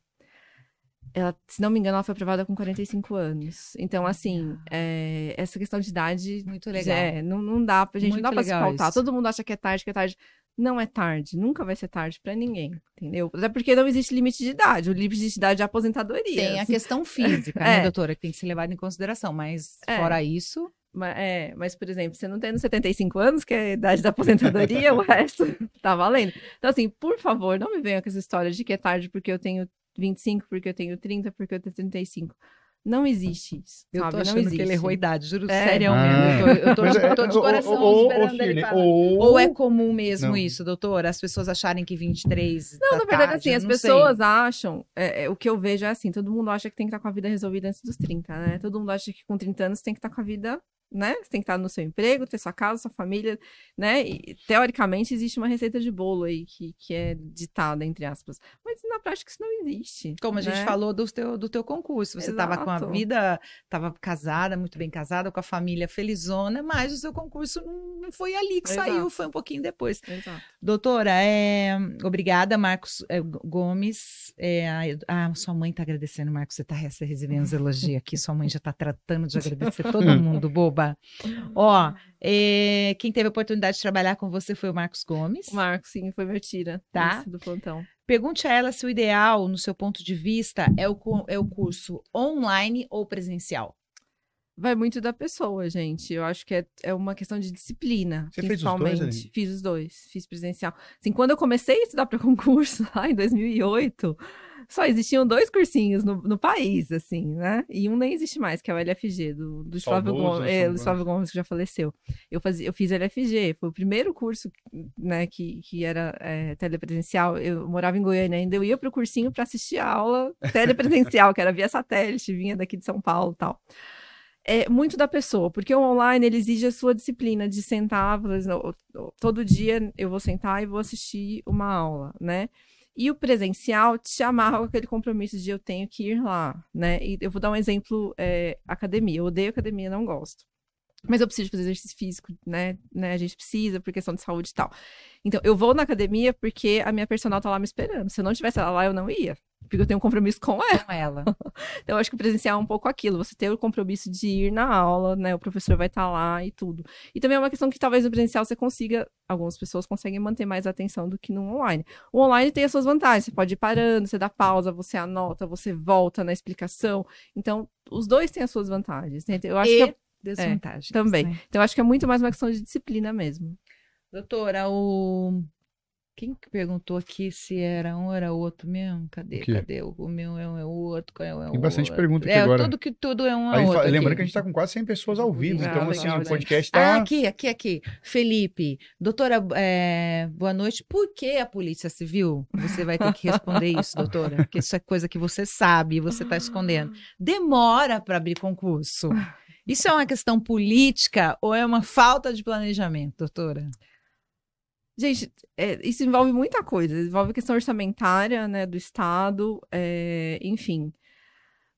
ela, se não me engano, ela foi aprovada com 45 anos. Então, assim, é, essa questão de idade Muito legal. é, não, não dá pra gente, Muito não dá pra se pautar. isso. Todo mundo acha que é tarde, que é tarde. Não é tarde, nunca vai ser tarde pra ninguém, entendeu? Até porque não existe limite de idade. O limite de idade é a aposentadoria. Tem a questão física, É. né, doutora, que tem que ser levada em consideração. Mas, É. fora isso, Mas, é, mas, por exemplo, você não tendo 75 anos, que é a idade da aposentadoria, o resto tá valendo. Então, assim, por favor, não me venha com essa história de que é tarde porque eu tenho 25, porque eu tenho 30, porque eu tenho 35. Não existe isso, eu sabe? tô não achando existe. que ele errou a idade, juro, É. sério Ah. mesmo. Eu tô, eu tô, eu tô de ô, ô, coração ô, esperando ele falar. ou- Ou é comum mesmo Não. isso, doutora? As pessoas acharem que 23 Não, tá na verdade, tarde, assim, as não sei. pessoas acham. é, é, o que eu vejo é assim: todo mundo acha que tem que estar com a vida resolvida antes dos 30, né? Todo mundo acha que com 30 anos tem que estar com a vida, né? Você tem que estar no seu emprego, ter sua casa, sua família, né? E teoricamente existe uma receita de bolo aí que, que é ditada, entre aspas. Mas na prática isso não existe. Como a gente né? falou do teu, do teu concurso. Você estava com a vida, estava casada, muito bem casada, com a família felizona, mas o seu concurso não foi ali que Exato. saiu, foi um pouquinho depois. Exato. Doutora, é, obrigada, Marcos é, Gomes. É, a, a sua mãe está agradecendo, Marcos. Você está recebendo os elogios aqui. Sua mãe já está tratando de agradecer todo mundo, boba. Ó, é, quem teve a oportunidade de trabalhar com você foi o Marcos Gomes. O Marcos, sim, foi meu tira Tá. do plantão. Pergunte a ela se o ideal, no seu ponto de vista, é o, é o curso online ou presencial. Vai muito da pessoa, gente. Eu acho que é, é uma questão de disciplina, Você fez os dois, principalmente. Fiz os dois, fiz presencial. Assim, quando eu comecei a estudar para concurso, lá em 2008, só existiam dois cursinhos no, no país, assim, né? E um nem existe mais, que é o LFG, do, do Flávio Gomes, é, Flávio do Flávio Gomes, que já faleceu. Eu, fazia, eu fiz LFG, foi o primeiro curso, né, que, que era é, telepresencial. Eu morava em Goiânia ainda, eu ia pro cursinho para assistir a aula telepresencial, que era via satélite, vinha daqui de São Paulo e tal é muito da pessoa, porque o online ele exige a sua disciplina de sentar, todo dia eu vou sentar e vou assistir uma aula, né? E o presencial te amarra com aquele compromisso de eu tenho que ir lá, né? E eu vou dar um exemplo, é, academia. Eu odeio academia, não gosto. Mas eu preciso fazer exercício físico, né? né? A gente precisa por questão de saúde e tal. Então, eu vou na academia porque a minha personal tá lá me esperando. Se eu não tivesse ela lá, eu não ia. Porque eu tenho um compromisso com ela. Com ela. Então, eu acho que o presencial é um pouco aquilo. Você ter o compromisso de ir na aula, né? O professor vai estar lá e tudo. E também é uma questão que talvez no presencial você consiga... Algumas pessoas conseguem manter mais atenção do que no online. O online tem as suas vantagens. Você pode ir parando, você dá pausa, você anota, você volta na explicação. Então, os dois têm as suas vantagens. né? Eu acho e que é- desvantagens. também. né? Então, eu acho que é muito mais uma questão de disciplina mesmo. Doutora, o Quem que perguntou aqui se era um ou era outro mesmo? Cadê? Cadê? O, meu é um é o outro, qual é o é o Tem bastante outro? pergunta aqui é, agora. Tudo que tudo é um Aí outro. lembrando aqui. que a gente tá com quase 100 pessoas ao vivo, Ah, então assim, o podcast Ah, tá... aqui, aqui, aqui. Felipe, doutora, é, boa noite. Por que a Polícia Civil? Você vai ter que responder isso, doutora, porque isso é coisa que você sabe e você está escondendo. Demora para abrir concurso. Isso é uma questão política ou é uma falta de planejamento, doutora? Gente, é, isso envolve muita coisa. Envolve questão orçamentária, né, do Estado, é, enfim.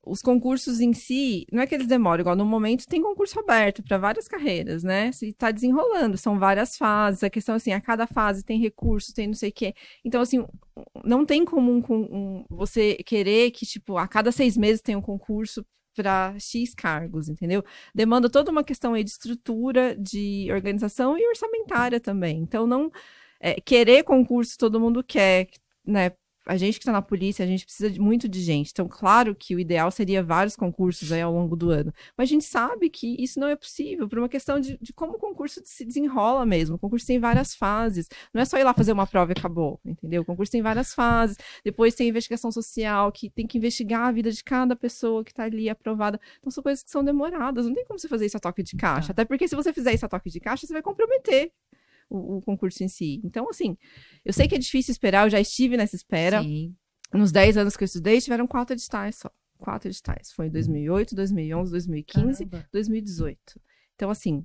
Os concursos em si, não é que eles demoram, igual no momento tem concurso aberto para várias carreiras, né? Se tá desenrolando, são várias fases. A questão assim, a cada fase tem recurso, tem não sei o quê. Então, assim, não tem como um, um- você querer que, tipo, a cada seis meses tem um concurso para X cargos, entendeu? Demanda toda uma questão aí de estrutura, de organização e orçamentária também. Então, não é, querer concurso todo mundo quer, né? A gente que está na polícia, a gente precisa de, muito de gente. Então, claro que o ideal seria vários concursos aí ao longo do ano. Mas a gente sabe que isso não é possível, por uma questão de, de como o concurso se desenrola mesmo. O concurso tem várias fases. Não é só ir lá fazer uma prova e acabou, entendeu? O concurso tem várias fases. Depois tem investigação social, que tem que investigar a vida de cada pessoa que está ali aprovada. Então, são coisas que são demoradas. Não tem como você fazer isso a toque de caixa. Tá. Até porque se você fizer isso a toque de caixa, você vai comprometer o, o concurso em si. Então, assim, eu sei que é difícil esperar, eu já estive nessa espera. Sim. Nos 10 anos que eu estudei, tiveram quatro editais só. Quatro editais. Foi em 2008, 2011, 2015, Caramba. 2018. Então, assim,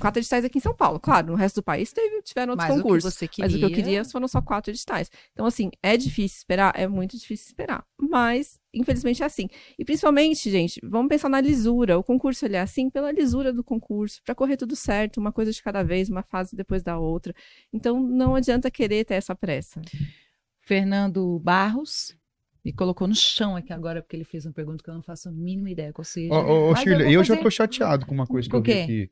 quatro editais aqui em São Paulo. Claro, no resto do país teve, tiveram outros Mas o concursos. você Mas o que eu queria foram só quatro editais. Então, assim, é difícil esperar? É muito difícil esperar. Mas, infelizmente, é assim. E principalmente, gente, vamos pensar na lisura. O concurso ele é assim pela lisura do concurso, para correr tudo certo, uma coisa de cada vez, uma fase depois da outra. Então, não adianta querer ter essa pressa. Fernando Barros me colocou no chão aqui agora, porque ele fez uma pergunta que eu não faço a mínima ideia qual seja. Ô, Shirley, eu já fazer. tô chateado com uma coisa que eu vi aqui.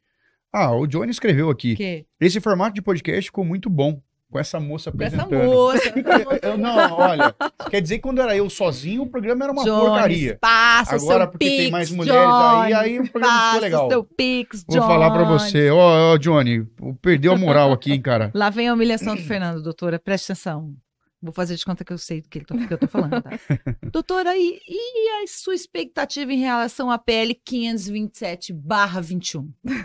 Ah, o Johnny escreveu aqui. quê? Esse formato de podcast ficou muito bom. Com essa moça Com essa apresentando. moça. Eu, não, olha, quer dizer que quando era eu sozinho, o programa era uma Jones, porcaria. Passa Agora, seu porque tem pix, mais mulheres aí, aí o programa ficou legal. seu pix, Vou falar pra Jones. você. Ó, ó, Johnny, perdeu a moral aqui, hein, cara. Lá vem a humilhação do Fernando, doutora. Preste atenção. Vou fazer de conta que eu sei do que, tô- que eu tô falando, tá? doutora, e, e a sua expectativa em relação à PL 527-21? Meu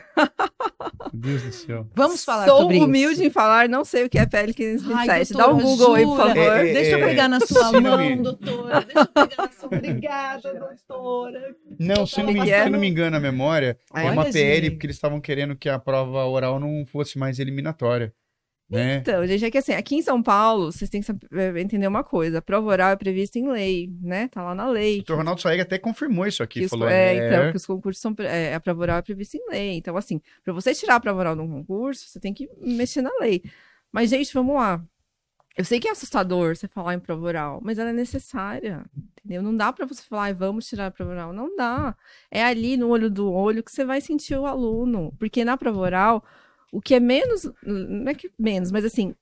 Deus do céu. Vamos falar Sou sobre humilde isso. em falar, não sei o que é PL Ai, 527. Dá um doutora, Google aí, por jura? favor. É, é, Deixa eu pegar na sua mão, me- doutora. Deixa eu pegar na sua... Obrigada, doutora. Não, se não, me, é é? se não me engano a memória, é uma PL, gente. porque eles estavam querendo que a prova oral não fosse mais eliminatória. Né? Então, gente, é que assim, aqui em São Paulo, vocês têm que saber- eh, entender uma coisa. A prova oral é prevista em lei, né? Tá lá na lei. O. Ronaldo Saeg até confirmou isso aqui. que os- falou, é, é, então, que os concursos são. É, a prova oral é prevista em lei. Então, assim, para você tirar a prova oral de um concurso, você tem que mexer na lei. Mas, gente, vamos lá. Eu sei que é assustador você falar em prova oral, mas ela é necessária. Entendeu? Não dá para você falar, "Ai, vamos tirar a prova oral. Não dá. É ali no olho do olho que você vai sentir o aluno. Porque na prova oral, o que é menos. Não é que menos, mas assim.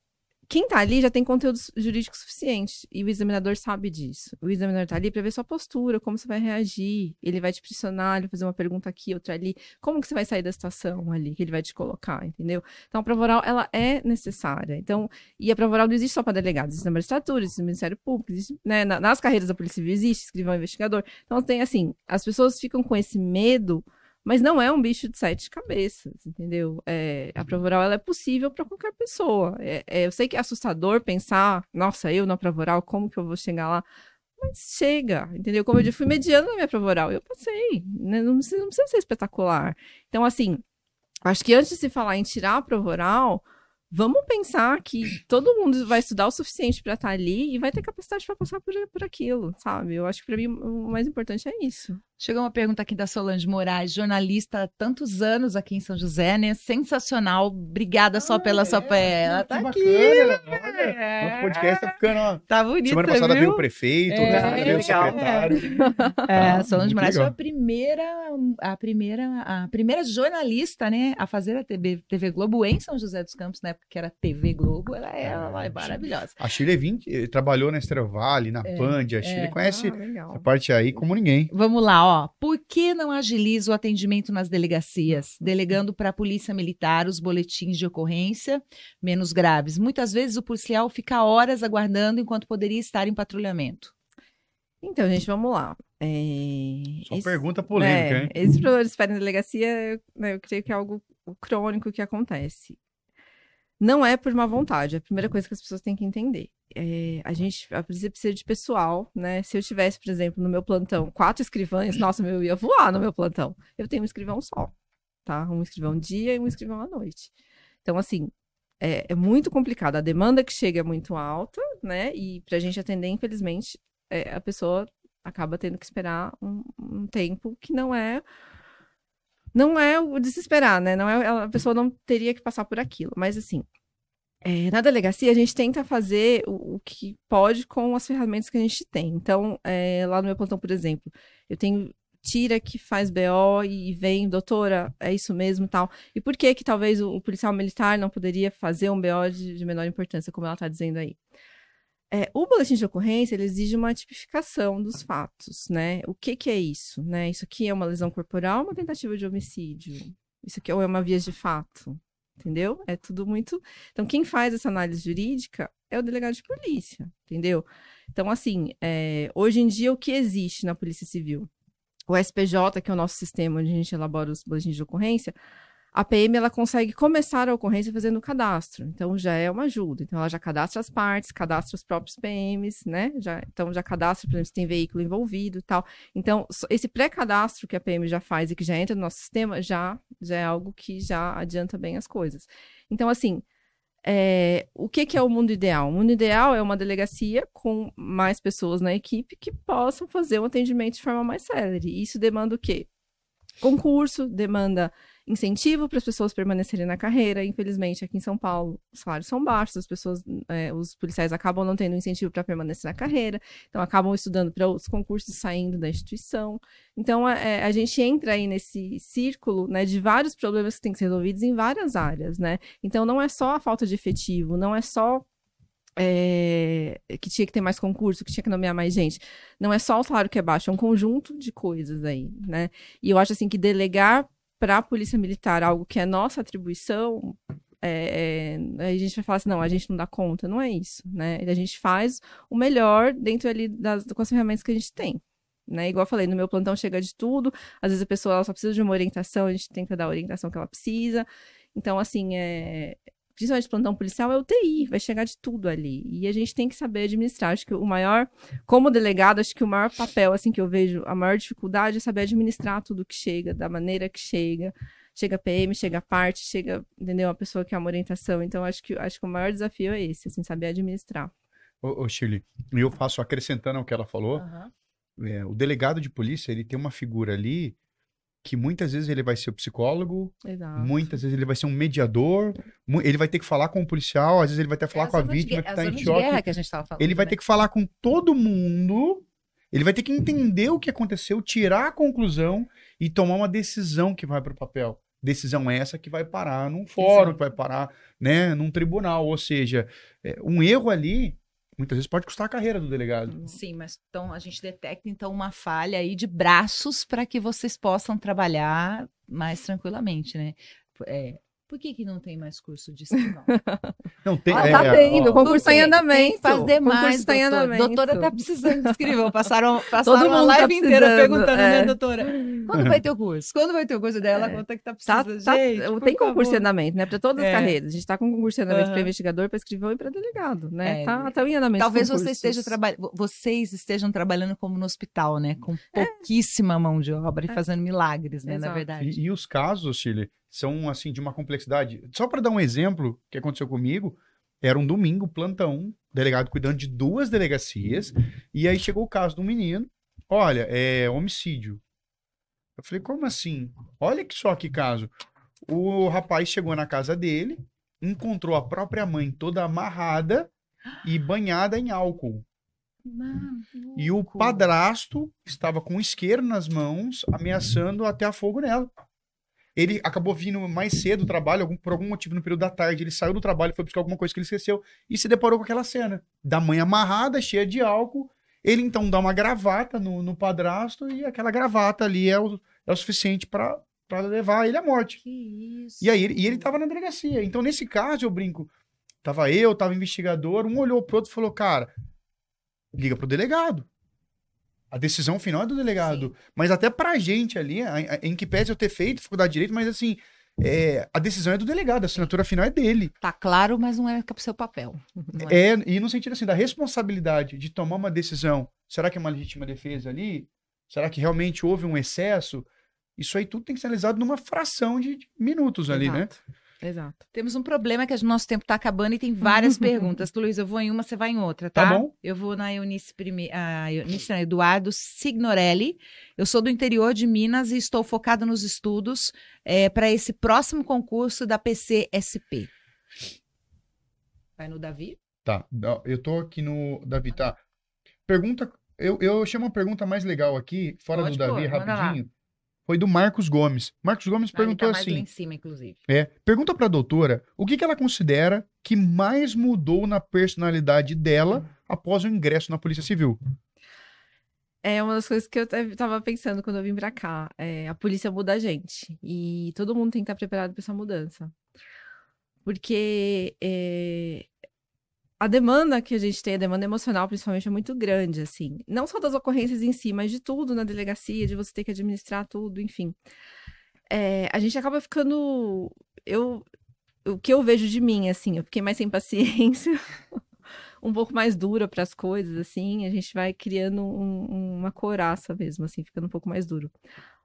Quem tá ali já tem conteúdo jurídico suficiente e o examinador sabe disso. O examinador tá ali para ver sua postura, como você vai reagir. Ele vai te pressionar, ele vai fazer uma pergunta aqui, outra ali. Como que você vai sair da situação ali que ele vai te colocar, entendeu? Então a prova oral ela é necessária. Então, e a prova oral não existe só para delegados, existe na magistratura, existe no Ministério Público, existe, né, na- nas carreiras da Polícia Civil existe escrivão investigador. Então tem assim, as pessoas ficam com esse medo mas não é um bicho de sete cabeças, entendeu? É, a prova oral ela é possível para qualquer pessoa. É, é, eu sei que é assustador pensar, nossa, eu na prova oral, como que eu vou chegar lá? Mas chega, entendeu? Como eu disse, fui mediano na minha prova oral, eu passei. né? Não, precisa, não precisa ser espetacular. Então, assim, acho que antes de se falar em tirar a prova oral, vamos pensar que todo mundo vai estudar o suficiente para estar ali e vai ter capacidade para passar por, por aquilo, sabe? Eu acho que para mim o mais importante é isso. Chegou uma pergunta aqui da Solange Moraes, jornalista há tantos anos aqui em São José, né? Sensacional. Obrigada só pela sua pé. Ela tá que aqui. bacana, olha. É. Nosso podcast tá ficando. ó, Tá bonito, Semana passada viu? veio o prefeito, É, semana veio o legal. secretário. É, Ah, a Solange Moraes foi legal. a primeira, a primeira, a primeira jornalista, né, a fazer a TV, TV Globo em São José dos Campos, na época que era TV Globo. Ela é, ela é maravilhosa. A Shirley Vim, eh, trabalhou na Estrela Vale, na Band. A Shirley conhece Ah, essa parte aí como ninguém. Vamos lá, Ó, por que não agiliza o atendimento nas delegacias, delegando para a polícia militar os boletins de ocorrência menos graves? Muitas vezes o policial fica horas aguardando enquanto poderia estar em patrulhamento. Então, gente, vamos lá. É... Só esse- pergunta polêmica, é, hein? Esses problemas de espera em delegacia, eu, né, eu creio que é algo crônico que acontece. Não é por má vontade, é a primeira coisa que as pessoas têm que entender. É, a gente a polícia precisa de pessoal, né? Se eu tivesse, por exemplo, no meu plantão, quatro escrivães, nossa, eu ia voar no meu plantão. Eu tenho um escrivão só, tá? Um escrivão dia e um escrivão à noite. Então, assim, é, é muito complicado. A demanda que chega é muito alta, né? E pra gente atender, infelizmente, é, a pessoa acaba tendo que esperar um, um tempo que não é não é o desesperar, né? Não é, a pessoa não teria que passar por aquilo. Mas assim, é, na delegacia a gente tenta fazer o, o que pode com as ferramentas que a gente tem. Então, é, lá no meu plantão, por exemplo, eu tenho tira que faz BO e vem, doutora, é isso mesmo tal. E por que que talvez o, o policial militar não poderia fazer um BO de, de menor importância, como ela está dizendo aí? É, o boletim de ocorrência ele exige uma tipificação dos fatos, né? O que que é isso, né? Isso aqui é uma lesão corporal, ou uma tentativa de homicídio. Isso aqui é uma via de fato, entendeu? É tudo muito. Então quem faz essa análise jurídica é o delegado de polícia, entendeu? Então assim, é, hoje em dia o que existe na polícia civil? O SPJ, que é o nosso sistema onde a gente elabora os boletins de ocorrência, a PM ela consegue começar a ocorrência fazendo o cadastro. Então já é uma ajuda. Então ela já cadastra as partes, cadastra os próprios PMs, né? Já, então já cadastra, por exemplo, se tem veículo envolvido e tal. Então esse pré-cadastro que a PM já faz e que já entra no nosso sistema já, já é algo que já adianta bem as coisas. Então assim, é, o que, que é o mundo ideal? O mundo ideal é uma delegacia com mais pessoas na equipe que possam fazer o atendimento de forma mais célere. Isso demanda o quê? Concurso, demanda incentivo para as pessoas permanecerem na carreira. Infelizmente, aqui em São Paulo, os salários são baixos, as pessoas, é, os policiais acabam não tendo incentivo para permanecer na carreira, então acabam estudando para outros concursos saindo da instituição. Então, é, a gente entra aí nesse círculo né, de vários problemas que têm que ser resolvidos em várias áreas, né? Então, não é só a falta de efetivo, não é só é, que tinha que ter mais concurso, que tinha que nomear mais gente. Não é só o salário que é baixo, é um conjunto de coisas aí, né? E eu acho assim que delegar para a polícia militar algo que é nossa atribuição, é, é, a gente vai falar assim, não, a gente não dá conta, não é isso, né? A gente faz o melhor dentro ali das, com as ferramentas que a gente tem. Né? Igual eu falei, no meu plantão chega de tudo, às vezes a pessoa só precisa de uma orientação, a gente tenta dar a orientação que ela precisa. Então, assim, é, principalmente plantão policial, é UTI, vai chegar de tudo ali. E a gente tem que saber administrar. Acho que o maior, como delegado, acho que o maior papel, assim, que eu vejo, a maior dificuldade é saber administrar tudo que chega, da maneira que chega. Chega PM, chega parte, chega, entendeu? Uma pessoa que é uma orientação. Então, acho que, acho que o maior desafio é esse, assim, saber administrar. Ô, ô Shirley, e eu faço acrescentando ao que ela falou, Aham. é, o delegado de polícia, ele tem uma figura ali que muitas vezes ele vai ser o psicólogo, Exato. muitas vezes ele vai ser um mediador, ele vai ter que falar com o policial, às vezes ele vai ter que falar É com a de vítima guerra- que é está em de choque. que falando, Ele vai né? ter que falar com todo mundo, ele vai ter que entender o que aconteceu, tirar a conclusão e tomar uma decisão que vai para o papel. Decisão essa que vai parar num fórum, Exato. que vai parar né, num tribunal. Ou seja, é, um erro ali, muitas vezes pode custar a carreira do delegado. Sim, mas então a gente detecta então uma falha aí de braços para que vocês possam trabalhar mais tranquilamente, né? É, por que, que não tem mais curso de escrivão? Não tem. Ah, é, tá tendo, ó, o concurso está em andamento. fazer concurso mais, está em doutora. andamento. Doutora tá precisando de escrivão. Passaram, passaram Todo a mundo tá live inteira precisando, perguntando, é. né, doutora? Quando vai ter o curso? Quando vai ter o curso dela? É. Conta que tá Tá, precisando. tá- gente, por tem concurso em andamento, né? Para todas as É. carreiras. A gente está com concurso em andamento Aham. para investigador, para escrivão e para delegado, né? É. Tá, tá em andamento. Talvez você esteja concursos. traba- vocês estejam trabalhando como no hospital, né? Com É. pouquíssima mão de obra e fazendo milagres, né? Na Exato. verdade. E, e os casos, Chile, são assim de uma complexidade. Só para dar um exemplo que aconteceu comigo, era um domingo, plantão, delegado cuidando de duas delegacias, e aí chegou o caso um menino. Olha, é homicídio. Eu falei, como assim? Olha que só que caso. O rapaz chegou na casa dele, encontrou a própria mãe toda amarrada e banhada em álcool. E o padrasto estava com um isqueiro nas mãos, ameaçando até a fogo nela. Ele acabou vindo mais cedo do trabalho, algum- por algum motivo no período da tarde. Ele saiu do trabalho, foi buscar alguma coisa que ele esqueceu e se deparou com aquela cena da mãe amarrada, cheia de álcool. Ele então dá uma gravata no, no padrasto e aquela gravata ali é o, é o suficiente para levar ele à morte. Que isso. E aí ele, e ele tava na delegacia. Então, nesse caso, eu brinco. Tava eu, tava investigador, um olhou pro outro e falou, cara, liga pro delegado. A decisão final é do delegado. Mas até pra gente ali, a- a- em que pese eu ter feito faculdade de direito, mas assim, é, a decisão é do delegado, a assinatura final é dele. Tá claro, mas não é pro seu papel. É? É, e no sentido assim, da responsabilidade de tomar uma decisão, será que é uma legítima defesa ali? Será que realmente houve um excesso? Isso aí tudo tem que ser analisado numa fração de de minutos ali, né? Exato. Temos um problema que o nosso tempo tá acabando e tem várias perguntas. Tu, Luiz, eu vou em uma, você vai em outra, tá? Tá bom. Eu vou na Eunice primeiro. Ah, Eunice, não, Eduardo Signorelli. Eu sou do interior de Minas e estou focado nos estudos para esse próximo concurso da PCSP. Vai no Davi? Tá, eu tô aqui no. Davi, tá. Pergunta. Eu, eu chamo uma pergunta mais legal aqui, fora Pode do Davi, pôr, rapidinho. Foi do Marcos Gomes. Marcos Gomes perguntou tá mais lá assim: em cima, inclusive. é, pergunta pra doutora o que, que ela considera que mais mudou na personalidade dela após o ingresso na Polícia Civil. É uma das coisas que eu te- tava pensando quando eu vim pra cá. É, a polícia muda a gente. E todo mundo tem que estar preparado pra essa mudança. Porque é, a demanda que a gente tem, a demanda emocional, principalmente, é muito grande, assim. Não só das ocorrências em si, mas de tudo na delegacia, de você ter que administrar tudo, enfim. É, a gente acaba ficando. Eu, o que eu vejo de mim, assim, eu fiquei mais sem paciência. um pouco mais dura para as coisas, assim, a gente vai criando um- uma coraça mesmo, assim, ficando um pouco mais duro.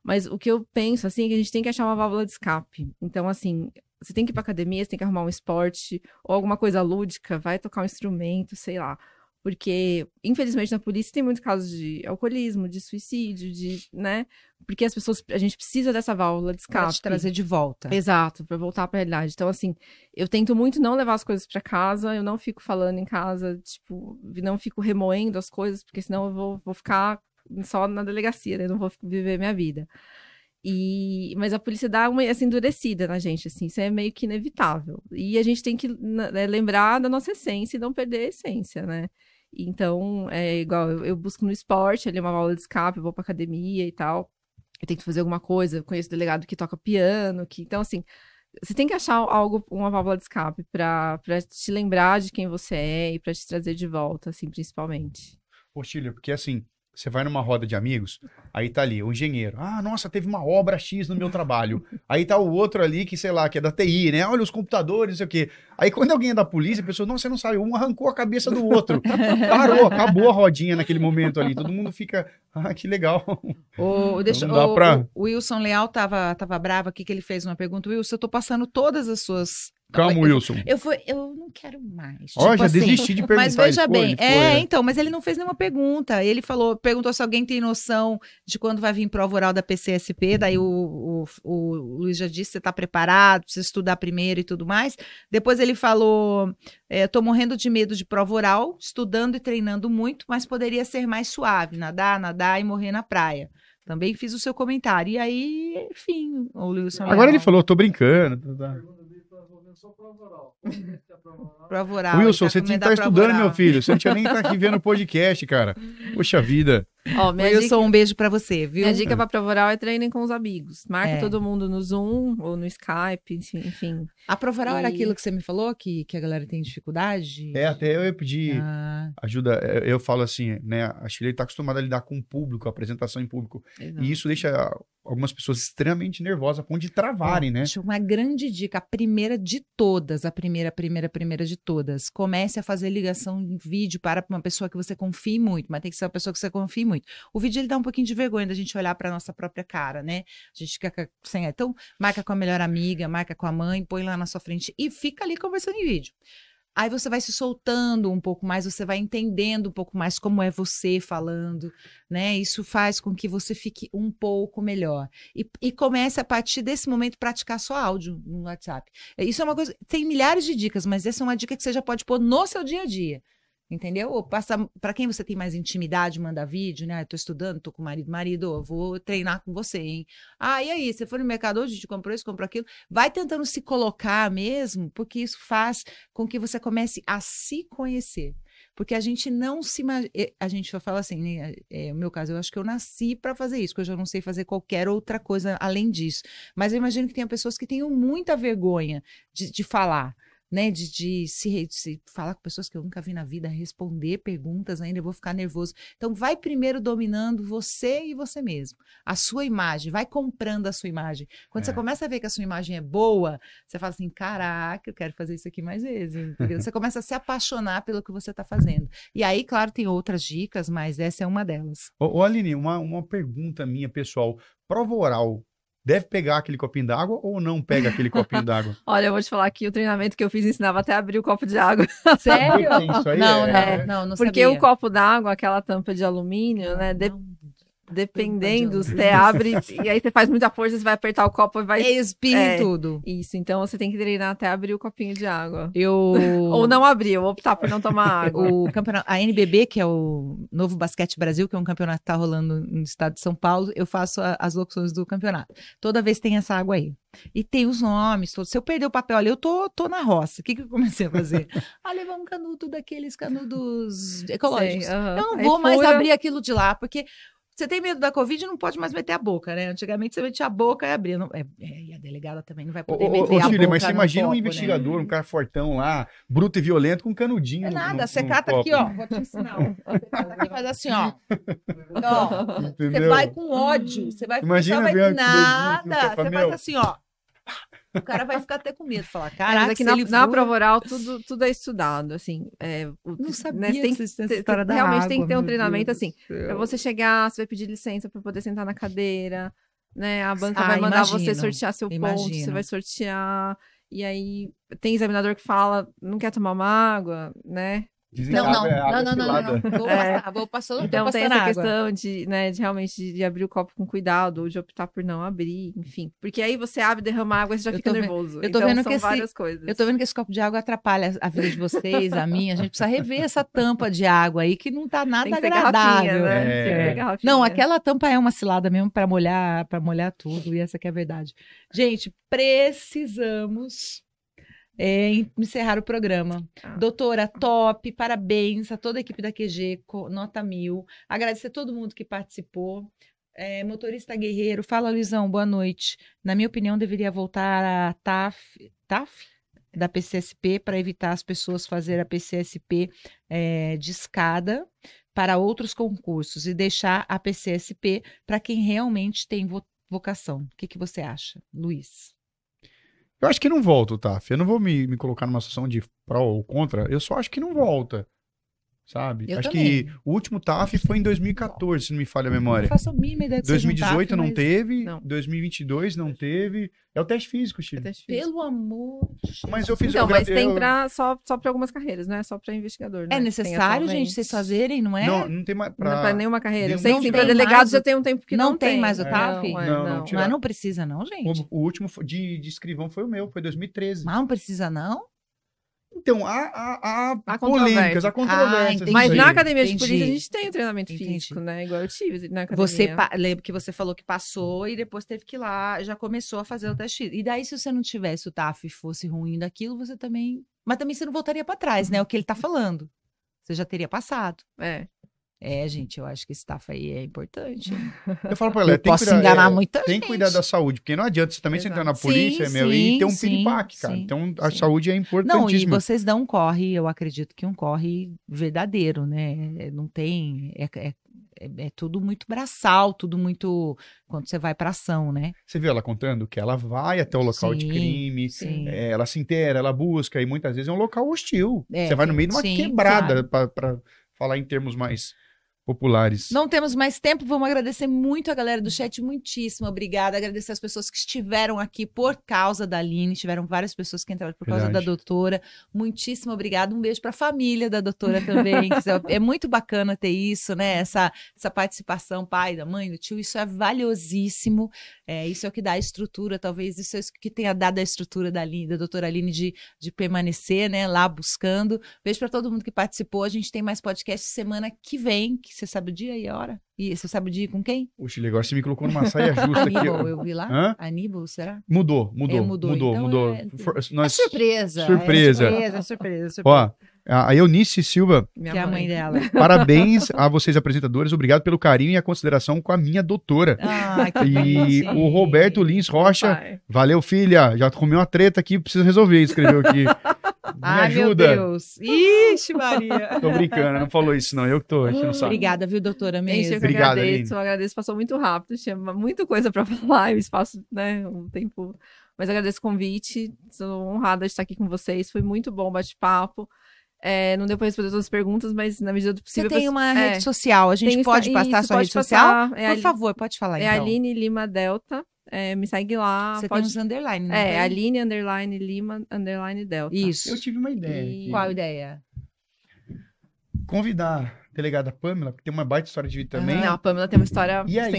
Mas o que eu penso, assim, é que a gente tem que achar uma válvula de escape. Então, assim, você tem que ir pra academia, você tem que arrumar um esporte ou alguma coisa lúdica, vai tocar um instrumento, sei lá. Porque, infelizmente, na polícia tem muitos casos de alcoolismo, de suicídio, de, né? Porque as pessoas, a gente precisa dessa válvula de Pra escape. te trazer de volta. Exato, pra voltar pra realidade. Então, assim, eu tento muito não levar as coisas pra casa, eu não fico falando em casa, tipo, não fico remoendo as coisas, porque senão eu vou, vou ficar só na delegacia, né? Não vou viver minha vida. E, mas a polícia dá uma essa endurecida na gente, assim, isso é meio que inevitável. E a gente tem que né, lembrar da nossa essência e não perder a essência, né? Então, é igual, eu, eu busco no esporte, ali uma aula de escape, vou pra academia e tal. Eu tento fazer alguma coisa, conheço delegado que toca piano, que então assim, você tem que achar algo, uma válvula de escape pra te lembrar de quem você é e pra te trazer de volta, assim, principalmente. Tília, porque assim, você vai numa roda de amigos, aí tá ali o engenheiro. Ah, nossa, teve uma obra X no meu trabalho. Aí tá o outro ali que, sei lá, que é da TI, né? Olha os computadores, não sei o quê. Aí quando alguém é da polícia, a pessoa, não, você não sabe, um arrancou a cabeça do outro. Parou, acabou a rodinha naquele momento ali. Todo mundo fica, ah, que legal. O, deixa, Não dá o, pra- o Wilson Leal tava, tava bravo aqui que ele fez uma pergunta. Wilson, eu tô passando todas as suas. Calma, Wilson. Eu, fui, eu não quero mais. Ó, tipo já assim, desisti de perguntar. Mas veja ele foi, bem, ele foi, é, né? então, mas ele não fez nenhuma pergunta. Ele falou, perguntou se alguém tem noção de quando vai vir prova oral da PCSP. Daí o, o, o Luiz já disse, você está preparado, precisa estudar primeiro e tudo mais. Depois ele falou, é, tô morrendo de medo de prova oral, estudando e treinando muito, mas poderia ser mais suave, nadar, nadar e morrer na praia. Também fiz o seu comentário. E aí, enfim, o Wilson Agora ele falou, tô brincando. tá, tá. Prova oral. Wilson, ele você tá tinha que estar prova estudando, meu filho. Você não tinha nem estar aqui vendo o podcast, cara. Poxa vida. Ó, Wilson, dica, um beijo pra você, viu? minha dica pra prova oral é treinem com os amigos. Marca É. todo mundo no Zoom ou no Skype, enfim. A prova oral era E- aquilo que você me falou, que, que a galera tem dificuldade? É, até eu ia pedir Ah, ajuda. é, Eu falo assim, né? A Chile está acostumada a lidar com o público, a apresentação em público. Exato. E isso deixa algumas pessoas extremamente nervosas, a ponto de travarem, né? Acho uma grande dica, a primeira de todas, a primeira, primeira, primeira de todas. Comece a fazer ligação em vídeo para uma pessoa que você confie muito, mas tem que ser uma pessoa que você confie muito. O vídeo ele dá um pouquinho de vergonha da gente olhar para nossa própria cara, né? A gente fica sem. Então, marca com a melhor amiga, marca com a mãe, põe lá na sua frente e fica ali conversando em vídeo. Aí você vai se soltando um pouco mais, você vai entendendo um pouco mais como é você falando, né? Isso faz com que você fique um pouco melhor. E, e comece a partir desse momento praticar só áudio no WhatsApp. Isso é uma coisa. Tem milhares de dicas, mas essa é uma dica que você já pode pôr no seu dia a dia. Entendeu? Ou passa para quem você tem mais intimidade, manda vídeo, né? Ah, tô estudando, tô com o marido, marido, eu vou treinar com você, hein? Ah, e aí, você foi no mercado hoje, a gente comprou isso, comprou aquilo. Vai tentando se colocar mesmo, porque isso faz com que você comece a se conhecer. Porque a gente não se. A gente fala assim, né? É, no meu caso, eu acho que eu nasci para fazer isso, que eu já não sei fazer qualquer outra coisa além disso. Mas eu imagino que tenha pessoas que tenham muita vergonha de, de falar né, de, de se, se, falar com pessoas que eu nunca vi na vida, responder perguntas ainda, eu vou ficar nervoso. Então, vai primeiro dominando você e você mesmo. A sua imagem, vai comprando a sua imagem. Quando é. você começa a ver que a sua imagem é boa, você fala assim: caraca, eu quero fazer isso aqui mais vezes. Entendeu? você começa a se apaixonar pelo que você está fazendo. E aí, claro, tem outras dicas, mas essa é uma delas. Ô, ô Aline, uma, uma pergunta minha, pessoal. Prova oral deve pegar aquele copinho d'água ou não pega aquele copinho d'água? Olha, eu vou te falar que o treinamento que eu fiz ensinava até a abrir o copo de água. Sério? não, é... não, não, não Porque sabia. o copo d'água, aquela tampa de alumínio, né? De... Dependendo, você abre e aí você faz muita força, você vai apertar o copo e vai. Espirra é, tudo. Isso, então você tem que treinar até abrir o copinho de água. Eu... Ou não abrir, ou optar por não tomar água. O campeonato, a NBB, que é o Novo Basquete Brasil, que é um campeonato que tá rolando no estado de São Paulo, eu faço a, as locuções do campeonato. Toda vez tem essa água aí. E tem os nomes todos. Se eu perder o papel ali, eu tô, tô na roça. O que, que eu comecei a fazer? ah, levar um canudo daqueles canudos ecológicos. Sei, uh -huh. Eu não vou mais abrir aquilo de lá, porque você tem medo da Covid, não pode mais meter a boca, né? Antigamente você metia a boca e abria. Não, é, é, e a delegada também não vai poder ô, meter ô, a Chile, boca. Mas você imagina um investigador, né? um cara fortão lá, bruto e violento, com um canudinho. É nada, no, você no cata copo. aqui, ó. Vou te ensinar. Você cata aqui faz assim, ó. ó você vai com ódio. Você vai Imagina vai ver nada. Você faz assim, ó. O cara vai ficar até com medo, falar, cara, é, aqui na, na prova oral tudo, tudo é estudado, assim. É, o, não sabia né, tem, essa história da Realmente água, tem que ter um treinamento, Deus assim. Pra você chegar, você vai pedir licença para poder sentar na cadeira, né? A banca ah, vai mandar imagino, você sortear seu imagino. ponto, você vai sortear. E aí tem examinador que fala, não quer tomar uma água, né? Dizem não, não, é não, não, não, não, não, Vou é. passar, vou passando, Então tem essa água. questão de, né, de realmente de, de, abrir o copo com cuidado, ou de optar por não abrir, enfim. Porque aí você abre, derrama água e você já fica nervoso. Eu tô então, vendo são que várias esse, coisas. Eu tô vendo que esse copo de água atrapalha a vida de vocês, a minha. A gente precisa rever essa tampa de água aí, que não tá nada agradável. Né? É. Não, aquela tampa é uma cilada mesmo para molhar, para molhar tudo, e essa que é a verdade. Gente, precisamos é, encerrar o programa. Ah. Doutora, top, parabéns a toda a equipe da QG, nota mil. Agradecer a todo mundo que participou. É, motorista Guerreiro, fala Luizão, boa noite. Na minha opinião, deveria voltar a TAF, TAF da PCSP para evitar as pessoas fazer a PCSP é, de escada para outros concursos e deixar a PCSP para quem realmente tem vocação. O que, que você acha, Luiz? Eu acho que não volta, tá? Eu não vou me, me colocar numa situação de pró ou contra. Eu só acho que não volta. Sabe? Eu acho também. que o último TAF foi em 2014, se não me falha a memória. Eu faço a mínima ideia de 2018 um TAF, não mas... teve, não. 2022 não teve. É o teste físico, Chico. É Pelo amor Mas eu fiz... Então, eu, mas eu, tem pra, só, só para algumas carreiras, não é só para investigador, né? É necessário, gente, vocês fazerem, não é? Não, não tem mais pra... Não é pra nenhuma carreira. Nenhum... Eu sei que sim, para delegado já tem um tempo que não, não tem. mais o TAF? Não, é, não, não, não, não precisa não, gente. O, o último de, de escrivão foi o meu, foi 2013. Mas não precisa não? Então, há, há, há polêmicas, há controvérsias. Ah, Mas na academia entendi. de polícia a gente tem o treinamento entendi. físico, né? Igual eu tive na academia. Você lembra que você falou que passou e depois teve que ir lá, já começou a fazer o teste. E daí, se você não tivesse o TAF e fosse ruim daquilo, você também. Mas também você não voltaria para trás, né? É o que ele tá falando. Você já teria passado. É. É, gente, eu acho que esse TAF aí é importante. Eu falo pra ela, tem posso cuidar, enganar é, muita tem que cuidar da saúde, porque não adianta você também você entrar na polícia, sim, meu, sim, e ter um sim, cara. sim, então, a saúde é importantíssima. Não, e vocês dão um corre, eu acredito que um corre verdadeiro, né? Não tem... É, é, é, é tudo muito braçal, tudo muito... Quando você vai pra ação, né? Você viu ela contando que ela vai até o local de crime, é, ela se inteira, ela busca, e muitas vezes é um local hostil. É, você vai no meio de uma quebrada, claro. pra, pra falar em termos mais populares. Não temos mais tempo, vamos agradecer muito a galera do chat, muitíssimo obrigada. Agradecer as pessoas que estiveram aqui por causa da Aline, tiveram várias pessoas que entraram por causa Verdade. da doutora. Muitíssimo obrigada. Um beijo para a família da doutora também. é muito bacana ter isso, né? Essa, essa participação, pai, da mãe, do tio, isso é valiosíssimo. É, isso é o que dá a estrutura, talvez isso é o que tenha dado a estrutura da, Aline, da doutora Aline de, de permanecer, né, lá buscando. Beijo para todo mundo que participou. A gente tem mais podcast semana que vem, que você sabe o dia e a hora? E você sabe o dia com quem? O Chile, agora você me colocou numa saia justa aqui. Aníbal, eu vi lá. Hã? Aníbal, será? Mudou, mudou, É, mudou, mudou, mudou. então é- For- É nós- surpresa. Surpresa. É surpresa, surpresa, surpresa. Ó, A Eunice Silva, Minha que é a mãe dela. parabéns a vocês apresentadores, obrigado pelo carinho e a consideração com a minha doutora. Ah, que E o Roberto Lins Rocha, Pai. valeu filha, já arrumei uma treta aqui, preciso resolver, escreveu aqui. Me Ai, meu ajuda. Deus. Ixi, Maria. Tô brincando, não falou isso não, eu que tô enchendo o saco. Obrigada, viu, doutora Gente, eu mesmo. que Obrigado, agradeço, eu agradeço, passou muito rápido, tinha muita coisa pra falar, e o espaço, né, um tempo. Mas agradeço o convite, sou honrada de estar aqui com vocês, foi muito bom o bate-papo. É, não deu pra responder todas as perguntas, mas na medida do Você possível. tem eu- uma é, rede social, a gente tem pode passar a isso, sua pode rede social? passar, É, Por Ali- favor, pode falar é então. Aline Lima Delta, é, me segue lá. Você pode... tem uns underline, não É, tem? Aline underline Lima underline Delta. Isso. Eu tive uma ideia. E- aqui. Qual ideia? Convidar a delegada Pamela, que tem uma baita história de vida também. Não, a Pamela tem uma história E aí?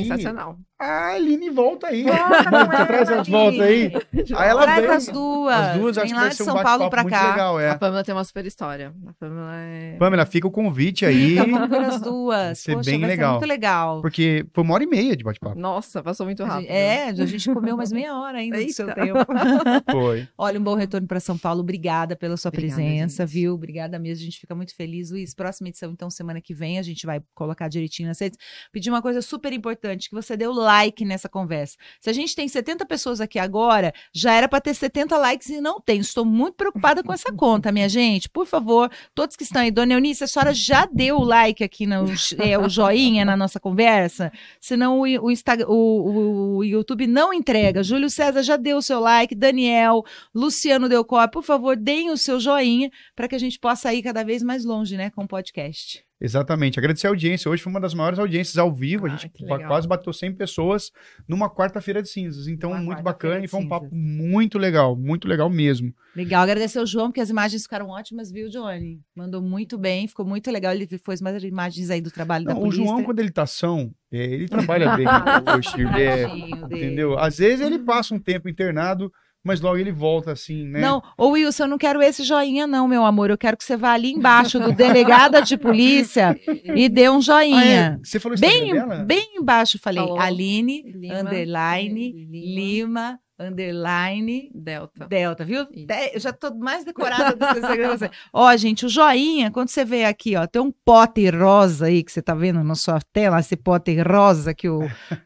A Aline volta aí. Volta, não é, traz elas Aline. volta aí. Aí ela Traz vem. as duas. As duas, acho Vem que lá vai de ser um São bate-papo Paulo pra cá. legal, A é. Pamela tem uma super história. A Pamela é. Pamela, fica o convite aí, Fica, as duas. Vai ser Poxa, bem vai legal. ser muito legal. porque foi uma hora e meia de bate-papo. Nossa, passou muito A rápido. gente- É, a gente comeu mais meia hora ainda do seu Eita. tempo. Foi. Olha, um bom retorno para São Paulo. Obrigada pela sua Obrigada, presença, gente. viu? Obrigada mesmo. A gente fica muito feliz. Luiz, próxima edição, então, semana que vem, a gente vai colocar direitinho nas redes. Pedir uma coisa super importante: que você dê o like nessa conversa. Se a gente tem 70 pessoas aqui agora, já era para ter 70 likes e não tem. Estou muito preocupada com essa conta, minha gente. Por favor, todos que estão aí, dona Eunice, a senhora já deu o like aqui, no, é, o joinha na nossa conversa? Senão o, o, Insta- o- o YouTube não entrega. Júlio César já deu o seu like, Daniel, Luciano Delcó, por favor, deem o seu joinha para que a gente possa ir cada vez mais longe, né, com o podcast. Exatamente. Agradecer a audiência. Hoje foi uma das maiores audiências ao vivo. a Ah, gente ba- legal. quase bateu 100 pessoas numa quarta-feira de cinzas. Então, Uma muito bacana e foi um papo cinzas. muito legal. Muito legal mesmo. Legal, agradecer ao João, porque as imagens ficaram ótimas, viu, Johnny? Mandou muito bem, ficou muito legal. Ele fez mais imagens aí do trabalho da Não, o polícia. João, quando ele tá são, é, ele trabalha bem. Poxa, ele é- entendeu? Às vezes ele passa um tempo internado, mas logo ele volta assim, né? Não, ô Wilson, eu não quero esse joinha, não, meu amor. Eu quero que você vá ali embaixo do delegada de polícia e dê um Ah, joinha. é? Você falou isso Bem, dela? bem embaixo, falei, Falou. Aline, Lima, underline, Lima, Lima, underline, Delta. Delta, viu? Até- Eu já tô mais decorada do segredo. Você. Ó, gente, o joinha, quando você vê aqui, ó, tem um pote rosa aí que você tá vendo na sua tela, esse pote rosa que o.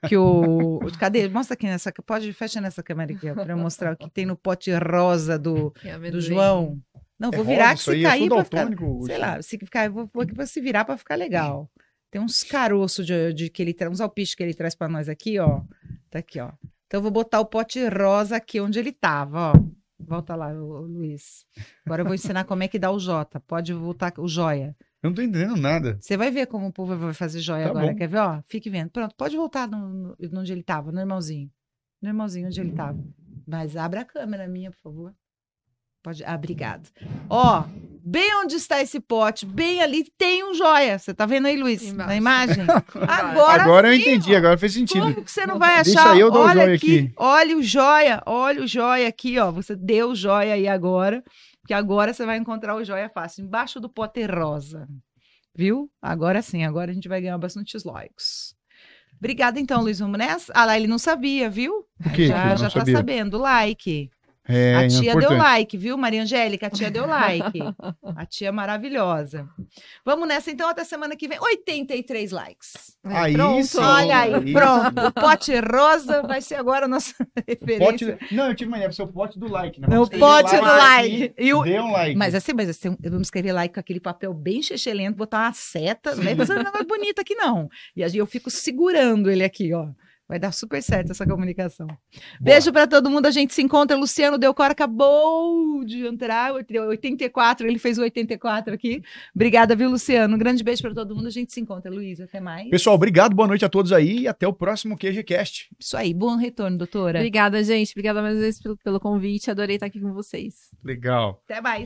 Que o cadê? Mostra aqui nessa. Pode, fecha nessa câmera aqui, ó, pra eu mostrar o que tem no pote rosa do, Que é do. João. Não, É vou rosa virar que se cair sou pra ficar. daltônico, Sei lá, se ficar, eu vou pôr aqui pra se virar pra ficar legal. Tem uns caroços de, de que ele traz, uns alpiches que ele traz pra nós aqui, ó. Tá aqui, ó. Então eu vou botar o pote rosa aqui onde ele tava, ó. Volta lá, ô, ô, Luiz. Agora eu vou ensinar como é que dá o J. Pode voltar o joia. Eu não tô entendendo nada. Você vai ver como o povo vai fazer joia Tá agora. bom. Quer ver? Ó, fique vendo. Pronto, pode voltar no, no- onde ele tava, normalzinho. Normalzinho onde ele tava. Mas abra a câmera minha, por favor. Pode. Ah, obrigado. Ó, bem onde está esse pote, bem ali tem um joia. Você tá vendo aí, Luiz? Embaixo. Na imagem? Agora, Agora eu entendi, agora fez sentido. como que você não vai Deixa achar? eu dar o olha joia aqui, aqui. olha o joia, olha o joia aqui, ó. Você deu o joia aí agora, porque agora você vai encontrar o joia fácil, embaixo do pote rosa. Viu? Agora sim, agora a gente vai ganhar bastantes likes. Obrigada então, Luiz Vamos nessa? Ah lá, ele não sabia, viu? O quê? que Já, já tá sabia? sabendo, like. É, a tia deu importante. like, viu, Maria Angélica? A tia deu like. A tia é maravilhosa. Vamos nessa então, até semana que vem. 83 likes. Aí Pronto. sim. Olha aí, Isso. pronto. O pote rosa vai ser agora a nossa referência. Pote... Não, eu tive uma ideia, vai ser o pote do like, né? Escrever pote do like. E o- Dê um like. Mas assim, mas assim, vamos escrever like com aquele papel bem chechelento, botar uma seta, não é coisa nada bonita aqui não. E aí eu fico segurando ele aqui, ó. Vai dar super certo essa comunicação. Beijo pra todo mundo, a gente se encontra. Luciano Delcor acabou de entrar, 84, ele fez o 84 aqui. Obrigada, viu, Luciano? Um grande beijo pra todo mundo, a gente se encontra. Luiz, até mais. Pessoal, obrigado, boa noite a todos aí e até o próximo QGCast. Isso aí, bom retorno, doutora. Obrigada, gente. Obrigada mais uma vez pelo, pelo convite. Adorei estar aqui com vocês. Legal. Até mais.